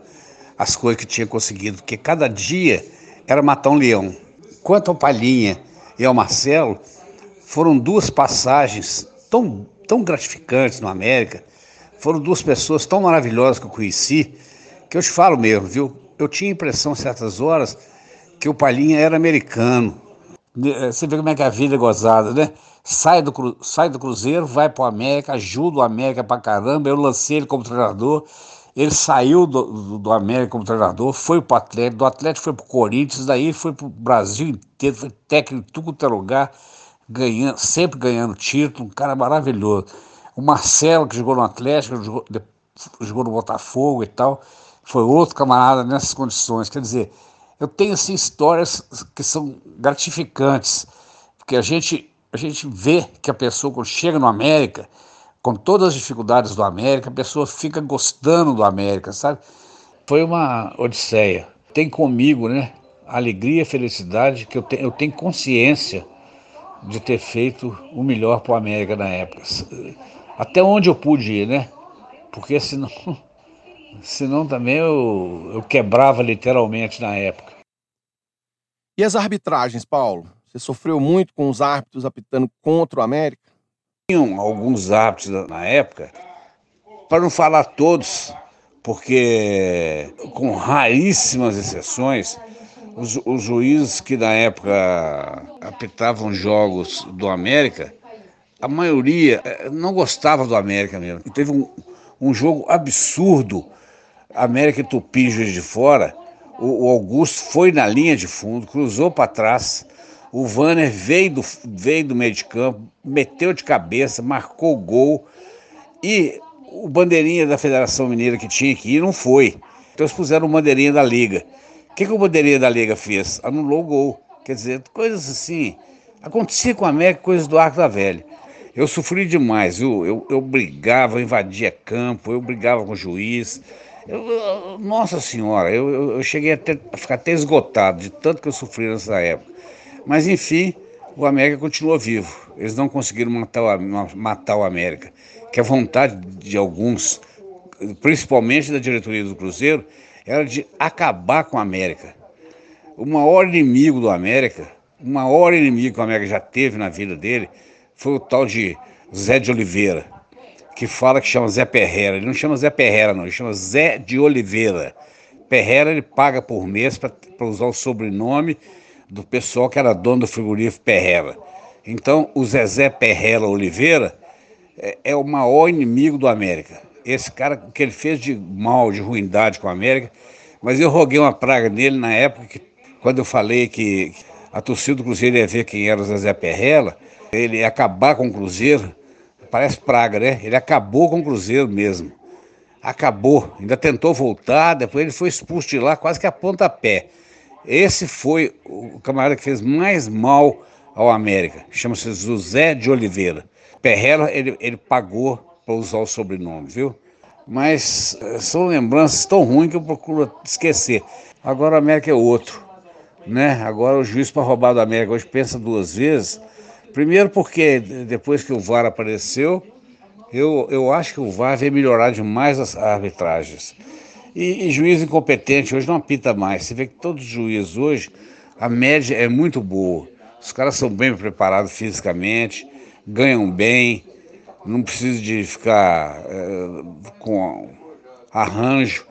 as coisas que tinha conseguido, porque cada dia era matar um leão. Quanto ao Palhinha e ao Marcelo, foram duas passagens tão, tão gratificantes no América, foram duas pessoas tão maravilhosas que eu conheci, que eu te falo mesmo, viu? Eu tinha a impressão, certas horas, que o Palhinha era americano. Eh, você vê como é que a vida é gozada, né? Sai do, sai do Cruzeiro, vai para o América, ajuda o América pra caramba. Eu lancei ele como treinador ele saiu do, do, do América como treinador, foi para o Atlético, do Atlético foi para o Corinthians, daí foi para o Brasil inteiro, foi técnico em tudo quanto é lugar, ganhando, sempre ganhando título, um cara maravilhoso. O Marcelo, que jogou no Atlético, jogou, jogou no Botafogo e tal, foi outro camarada nessas condições. Quer dizer, eu tenho assim histórias que são gratificantes, porque a gente, a gente vê que a pessoa, quando chega no América, com todas as dificuldades do América, a pessoa fica gostando do América, sabe? Foi uma odisseia. Tem comigo, né? Alegria felicidade que eu, eu tenho consciência de ter feito o melhor para o América na época. Até onde eu pude ir, né? Porque senão, (laughs) senão também eu, eu quebrava literalmente na época. E as arbitragens, Paulo? Você sofreu muito com os árbitros apitando contra o América? Tinham alguns hábitos na época, para não falar todos, porque com raríssimas exceções, os, os, juízes que na época apitavam jogos do América, a maioria eh, não gostava do América mesmo. Teve um, um jogo absurdo, América e Tupi, Juiz de Fora, o, o Augusto foi na linha de fundo, cruzou para trás, o Vanner veio do, veio do meio de campo, meteu de cabeça, marcou o gol e o bandeirinha da Federação Mineira que tinha que ir não foi. Então eles puseram o bandeirinha da Liga. O que, que o bandeirinha da Liga fez? Anulou o gol. Quer dizer, coisas assim. Acontecia com a América, coisas do Arco da Velha. Eu sofri demais, viu? Eu, eu brigava, eu invadia campo, eu brigava com o juiz. Eu, nossa Senhora, eu, eu, eu cheguei até, a ficar até esgotado de tanto que eu sofri nessa época. Mas enfim, o América continua vivo. Eles não conseguiram matar o, matar o América. Que a vontade de alguns, principalmente da diretoria do Cruzeiro, era de acabar com o América. O maior inimigo do América, o maior inimigo que o América já teve na vida dele, foi o tal de Zé de Oliveira, que fala que chama Zé Perrera. Ele não chama Zé Perrera, não, ele chama Zé de Oliveira. Perrera ele paga por mês para usar o sobrenome do pessoal que era dono do frigorífico Perrela. Então, o Zezé Perrela Oliveira é, é o maior inimigo do América. esse cara, que ele fez de mal, de ruindade com a América, mas eu roguei uma praga nele na época que, quando eu falei que a torcida do Cruzeiro ia ver quem era o Zezé Perrella, ele ia acabar com o Cruzeiro, parece praga, né? Ele acabou com o Cruzeiro mesmo. Acabou, ainda tentou voltar, depois ele foi expulso de lá quase que a pontapé. Esse foi o camarada que fez mais mal ao América. Chama-se José de Oliveira. Perrella, ele, ele pagou para usar o sobrenome, viu? Mas eh, são lembranças tão ruins que eu procuro esquecer. Agora o América é outro, né? Agora o juiz para roubar do América hoje pensa duas vezes. Primeiro porque depois que o VAR apareceu, eu, eu acho que o VAR veio melhorar demais as arbitragens. E, e juiz incompetente hoje não apita mais. Você vê que todos os juízes hoje, a média é muito boa. Os caras são bem preparados fisicamente, ganham bem, não precisa de ficar é, com arranjo.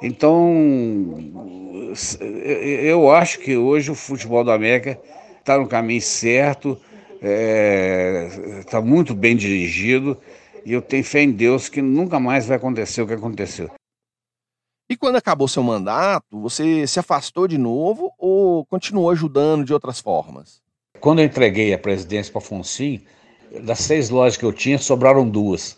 Então, eu acho que hoje o futebol da América está no caminho certo, está é, tá muito bem dirigido e eu tenho fé em Deus que nunca mais vai acontecer o que aconteceu. E quando acabou seu mandato, você se afastou de novo ou continuou ajudando de outras formas? Quando eu entreguei a presidência para Fonsim, das seis lojas que eu tinha, sobraram duas.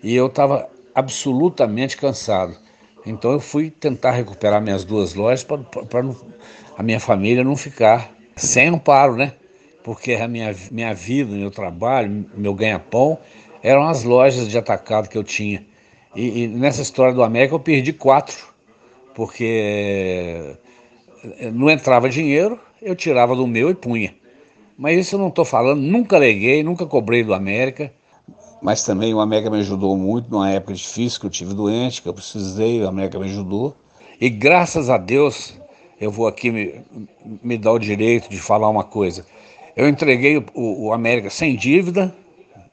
E eu estava absolutamente cansado. Então eu fui tentar recuperar minhas duas lojas para a minha família não ficar sem amparo, né? Porque a minha, minha vida, meu trabalho, meu ganha-pão eram as lojas de atacado que eu tinha. E, e, nessa história do América eu perdi quatro, porque não entrava dinheiro, eu tirava do meu e punha. Mas isso eu não estou falando, nunca leguei, nunca cobrei do América. Mas também o América me ajudou muito numa época difícil que eu tive doente, que eu precisei, o América me ajudou. E graças a Deus, eu vou aqui me, me dar o direito de falar uma coisa. Eu entreguei o, o América sem dívida,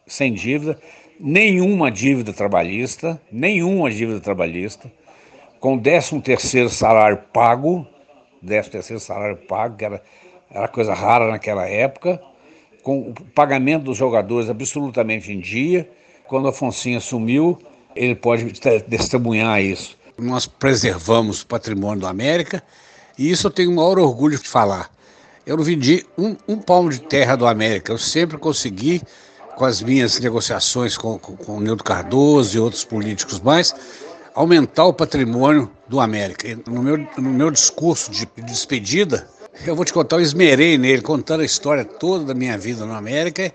sem dívida, nenhuma dívida trabalhista, nenhuma dívida trabalhista, com 13 terceiro salário pago, 13 terceiro salário pago, que era era coisa rara naquela época, com o pagamento dos jogadores absolutamente em dia. Quando a Afonso assumiu, ele pode testemunhar isso. Nós preservamos o patrimônio da América e isso eu tenho o maior orgulho de falar. Eu não vendi um, um palmo de terra do América, eu sempre consegui, com as minhas negociações com, com, com o Nildo Cardoso e outros políticos mais, aumentar o patrimônio do América. No meu, no meu discurso de despedida, eu vou te contar, eu esmerei nele, contando a história toda da minha vida na América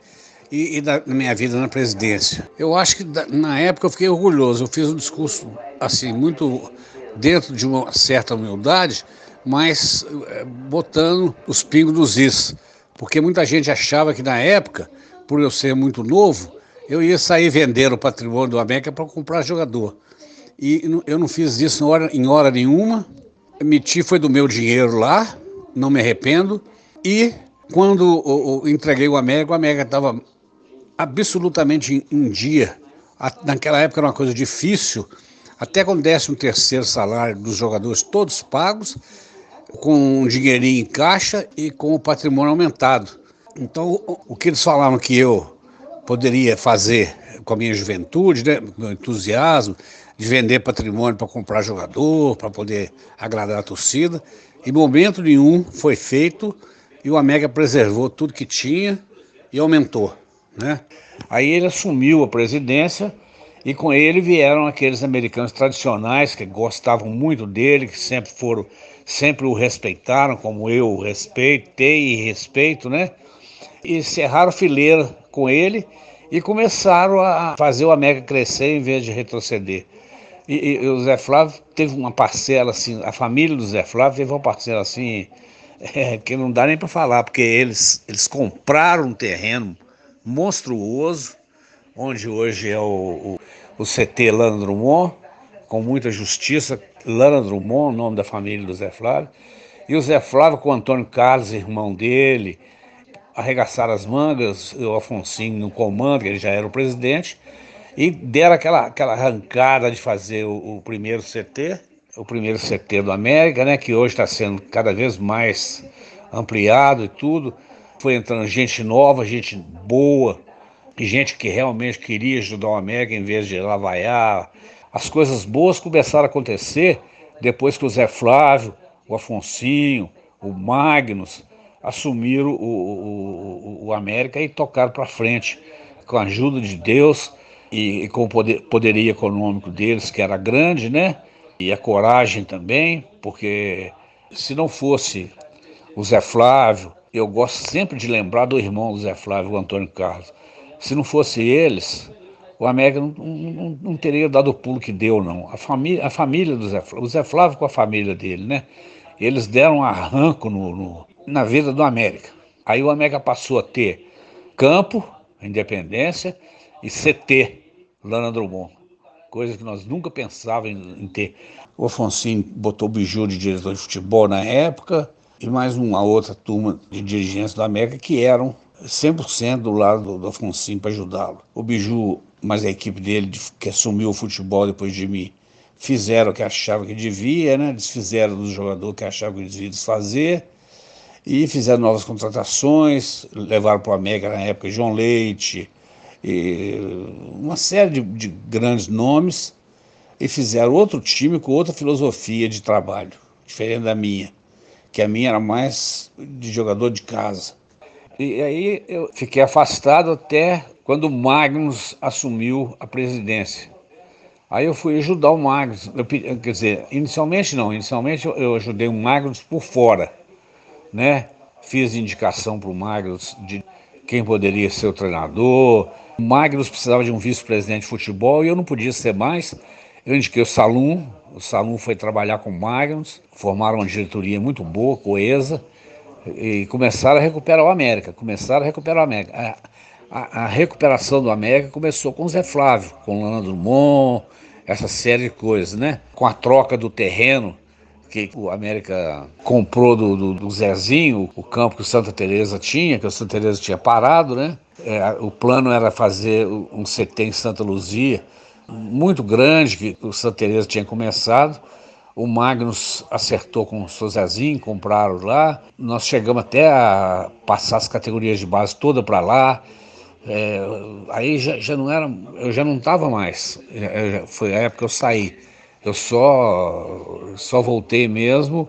e, e da minha vida na presidência. Eu acho que na época eu fiquei orgulhoso, eu fiz um discurso assim, muito dentro de uma certa humildade, mas eh, botando os pingos dos is. Porque muita gente achava que na época, por eu ser muito novo, eu ia sair vendendo o patrimônio do América para comprar jogador. E eu não fiz isso em hora, em hora nenhuma. Emiti foi do meu dinheiro lá, não me arrependo. E quando entreguei o América, o América estava absolutamente em, dia. naquela época era uma coisa difícil, até com o 13 terceiro salário dos jogadores todos pagos, com um dinheirinho em caixa e com o patrimônio aumentado. Então, o, que eles falavam que eu poderia fazer com a minha juventude, né, meu entusiasmo, de vender patrimônio para comprar jogador, para poder agradar a torcida, em momento nenhum foi feito e o América preservou tudo que tinha e aumentou. Né? Aí ele assumiu a presidência e com ele vieram aqueles americanos tradicionais que gostavam muito dele, que sempre foram, sempre o respeitaram, como eu o respeitei e respeito, né? E cerraram fileira com ele e começaram a fazer o América crescer em vez de retroceder. E, e, o Zé Flávio teve uma parcela assim, a família do Zé Flávio teve uma parcela assim, (laughs) é, que não dá nem para falar, porque eles, eles compraram um terreno monstruoso, onde hoje é o, o, o CT Lana Drummond, com muita justiça, Lana Drummond, nome da família do Zé Flávio, e o Zé Flávio com o Antônio Carlos, irmão dele, arregaçaram as mangas, o Afonsinho no comando, ele já era o presidente, e deram aquela, aquela arrancada de fazer o, o primeiro CT, o primeiro CT do América, né, que hoje está sendo cada vez mais ampliado e tudo. Foi entrando gente nova, gente boa, gente que realmente queria ajudar o América em vez de lavaiar, As coisas boas começaram a acontecer depois que o Zé Flávio, o Afonsinho, o Magnus assumiram o, o, o América e tocaram para frente com a ajuda de Deus e, e com o poder, poderio econômico deles, que era grande, né? E a coragem também, porque se não fosse o Zé Flávio, eu gosto sempre de lembrar do irmão do Zé Flávio, o Antônio Carlos. Se não fosse eles, o América não, não, não, teria dado o pulo que deu, não. A família, a família do Zé Flávio, o Zé Flávio com a família dele, né? Eles deram um arranco no, no, na vida do América. Aí o América passou a ter campo, independência, e CT, Lana Drummond. Coisa que nós nunca pensávamos em, ter. O Afonso botou o Biju de diretor de futebol na época, e mais uma outra turma de dirigentes do América que eram 100% do lado do Afonso para ajudá-lo. O Biju mas a equipe dele, que assumiu o futebol depois de mim, fizeram o que achavam que devia, né? desfizeram do jogador que achavam que devia desfazer, e fizeram novas contratações, levaram para o América na época João Leite, uma série de, de grandes nomes, e fizeram outro time com outra filosofia de trabalho, diferente da minha, que a minha era mais de jogador de casa. E aí eu fiquei afastado até quando o Magnus assumiu a presidência. Aí eu fui ajudar o Magnus, eu, quer dizer, inicialmente não, inicialmente eu, eu ajudei o Magnus por fora, né? Fiz indicação para o Magnus de quem poderia ser o treinador. O Magnus precisava de um vice-presidente de futebol e eu não podia ser mais. Eu indiquei o Salum, o Salum foi trabalhar com o Magnus, formaram uma diretoria muito boa, coesa, e começaram a recuperar o América, começaram a recuperar o América a, a, recuperação do América começou com o Zé Flávio, com o Lana Drummond, essa série de coisas, né? Com a troca do terreno que o América comprou do, do, do Zezinho, o campo que o Santa Teresa tinha, que o Santa Teresa tinha parado, né? É, o plano era fazer um CT em Santa Luzia, muito grande, que o Santa Teresa tinha começado. O Magnus acertou com o seu Zezinho, compraram lá. Nós chegamos até a passar as categorias de base toda para lá. É, aí já, já, não era, eu já não estava mais. É, foi a época que eu saí. Eu só, só voltei mesmo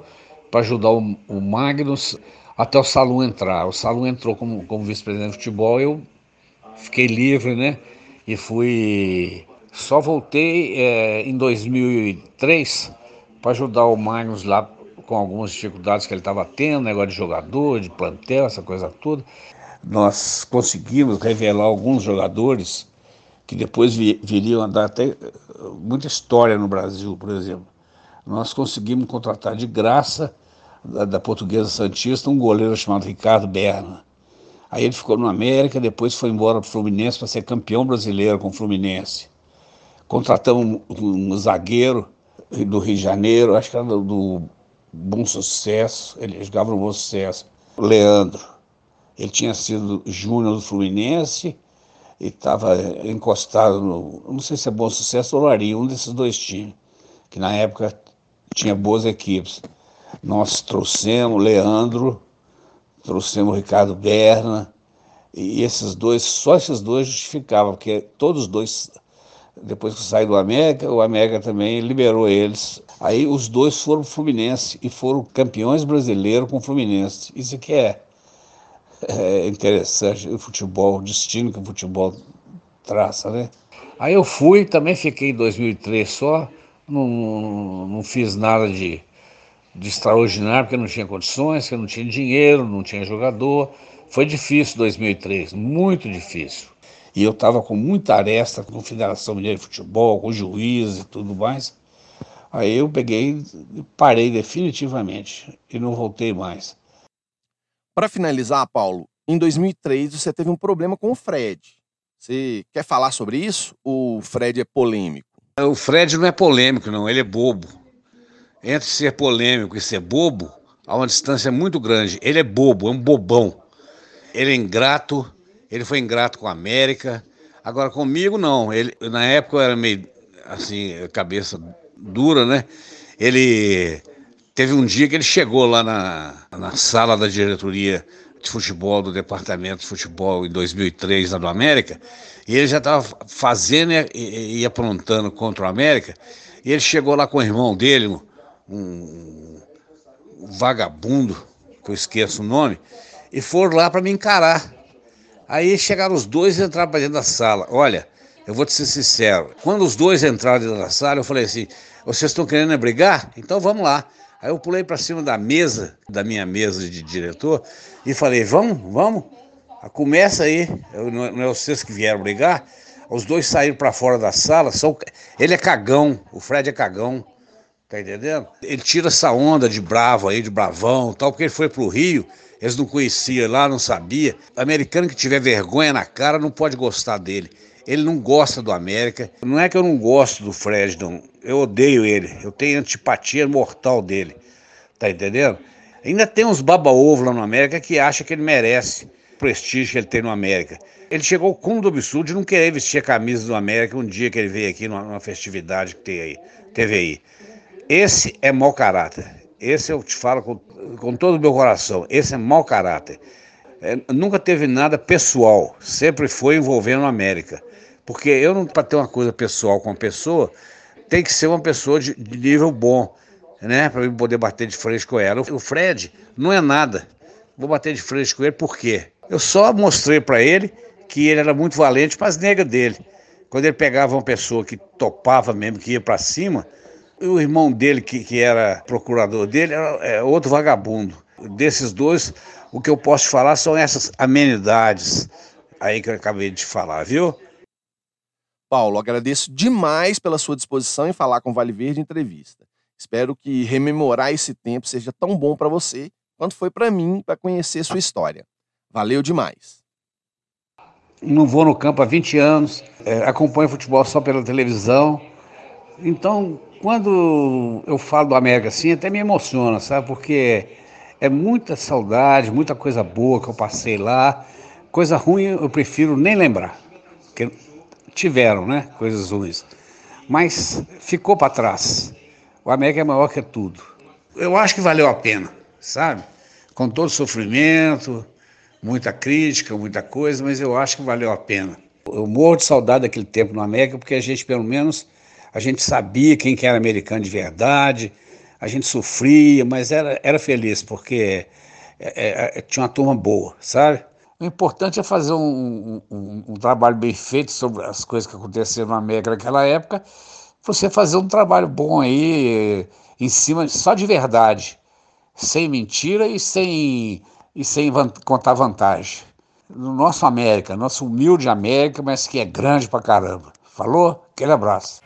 para ajudar o, o, Magnus até o Salum entrar. O Salum entrou como, como vice-presidente de futebol, eu fiquei livre, né? E fui. Só voltei é, em 2003 para ajudar o Magnus lá com algumas dificuldades que ele estava tendo, negócio de jogador, de plantel, essa coisa toda nós conseguimos revelar alguns jogadores que depois viriam a dar até eh, muita história no Brasil, por exemplo. Nós conseguimos contratar de graça da, da Portuguesa Santista um goleiro chamado Ricardo Berna. Aí ele ficou no América, depois foi embora para o Fluminense para ser campeão brasileiro com o Fluminense. Contratamos um, zagueiro do Rio de Janeiro, acho que era do, do Bom Sucesso, ele jogava no Bom Sucesso, Leandro. Ele tinha sido júnior do Fluminense e estava encostado no. Não sei se é Bom Sucesso ou Lari, um desses dois times, que na época tinha boas equipes. Nós trouxemos Leandro, trouxemos Ricardo Berna, e esses dois, só esses dois justificavam, porque todos os dois, depois que saí do América, o América também liberou eles. Aí os dois foram Fluminense e foram campeões brasileiros com o Fluminense. Isso que é é interessante o futebol, o destino que o futebol traça, né? Aí eu fui, também fiquei em 2003 só, não, não, não fiz nada de, de extraordinário, porque não tinha condições, porque não tinha dinheiro, não tinha jogador. Foi difícil 2003, muito difícil. E eu estava com muita aresta com a Federação Mineira de Futebol, com o juiz e tudo mais. Aí eu peguei parei definitivamente e não voltei mais. Para finalizar, Paulo, em 2003 você teve um problema com o Fred. Você quer falar sobre isso? O Fred é polêmico? O Fred não é polêmico, não, ele é bobo. Entre ser polêmico e ser bobo, há uma distância muito grande. Ele é bobo, é um bobão. Ele é ingrato, ele foi ingrato com a América. Agora comigo não. Ele, na época eu era meio assim, cabeça dura, né? Ele Teve um dia que ele chegou lá na, na sala da diretoria de futebol do departamento de futebol em 2003 lá do América, e ele já estava fazendo e, e, aprontando contra o América, e ele chegou lá com o irmão dele, um, um vagabundo, que eu esqueço o nome, e foram lá para me encarar. Aí chegaram os dois e entraram para dentro da sala. Olha, eu vou te ser sincero, quando os dois entraram dentro da sala, eu falei assim: vocês estão querendo brigar? Então vamos lá. Aí eu pulei para cima da mesa, da minha mesa de diretor, e falei: vamos, vamos, começa aí. Eu, não, não é vocês que vieram brigar. Os dois saíram para fora da sala. São, ele é cagão, o Fred é cagão, tá entendendo? Ele tira essa onda de bravo aí, de bravão tal, porque ele foi pro Rio. Eles não conheciam lá, não sabia. Americano que tiver vergonha na cara não pode gostar dele. Ele não gosta do América. Não é que eu não gosto do Fred, não. Eu odeio ele. Eu tenho antipatia mortal dele. Tá entendendo? Ainda tem uns baba-ovo lá no América que acha que ele merece o prestígio que ele tem no América. Ele chegou ao cúmulo do absurdo de não querer vestir a camisa do América um dia que ele veio aqui numa, festividade que tem aí, teve aí. Esse é mau caráter. Esse eu te falo com, com todo o meu coração. Esse é mau caráter. É, nunca teve nada pessoal. Sempre foi envolvendo o América. Porque eu para ter uma coisa pessoal com a pessoa, tem que ser uma pessoa de, de nível bom, né? Para eu poder bater de frente com ela. O Fred não é nada. Vou bater de frente com ele por quê? Eu só mostrei para ele que ele era muito valente para as negas dele. Quando ele pegava uma pessoa que topava mesmo, que ia para cima, o irmão dele, que, que era procurador dele, era é, outro vagabundo. Desses dois, o que eu posso falar são essas amenidades aí que eu acabei de falar, viu? Paulo, agradeço demais pela sua disposição em falar com Vale Verde entrevista. Espero que rememorar esse tempo seja tão bom para você quanto foi para mim para conhecer sua história. Valeu demais. Não vou no campo há 20 anos, é, acompanho futebol só pela televisão. Então, quando eu falo do América assim, até me emociona, sabe? Porque é muita saudade, muita coisa boa que eu passei lá. Coisa ruim eu prefiro nem lembrar. Porque tiveram, né? Coisas ruins. Mas ficou para trás. O América é maior que tudo. Eu acho que valeu a pena, sabe? Com todo sofrimento, muita crítica, muita coisa, mas eu acho que valeu a pena. Eu morro de saudade daquele tempo no América, porque a gente, pelo menos, a gente sabia quem que era americano de verdade, a gente sofria, mas era, era feliz, porque é, é, tinha uma turma boa, sabe? O importante é fazer um, um, um, trabalho bem feito sobre as coisas que aconteceram na América naquela época, você fazer um trabalho bom aí, em cima, só de verdade, sem mentira e sem, e sem van contar vantagem. No nosso América, nosso humilde América, mas que é grande pra caramba. Falou? Aquele abraço.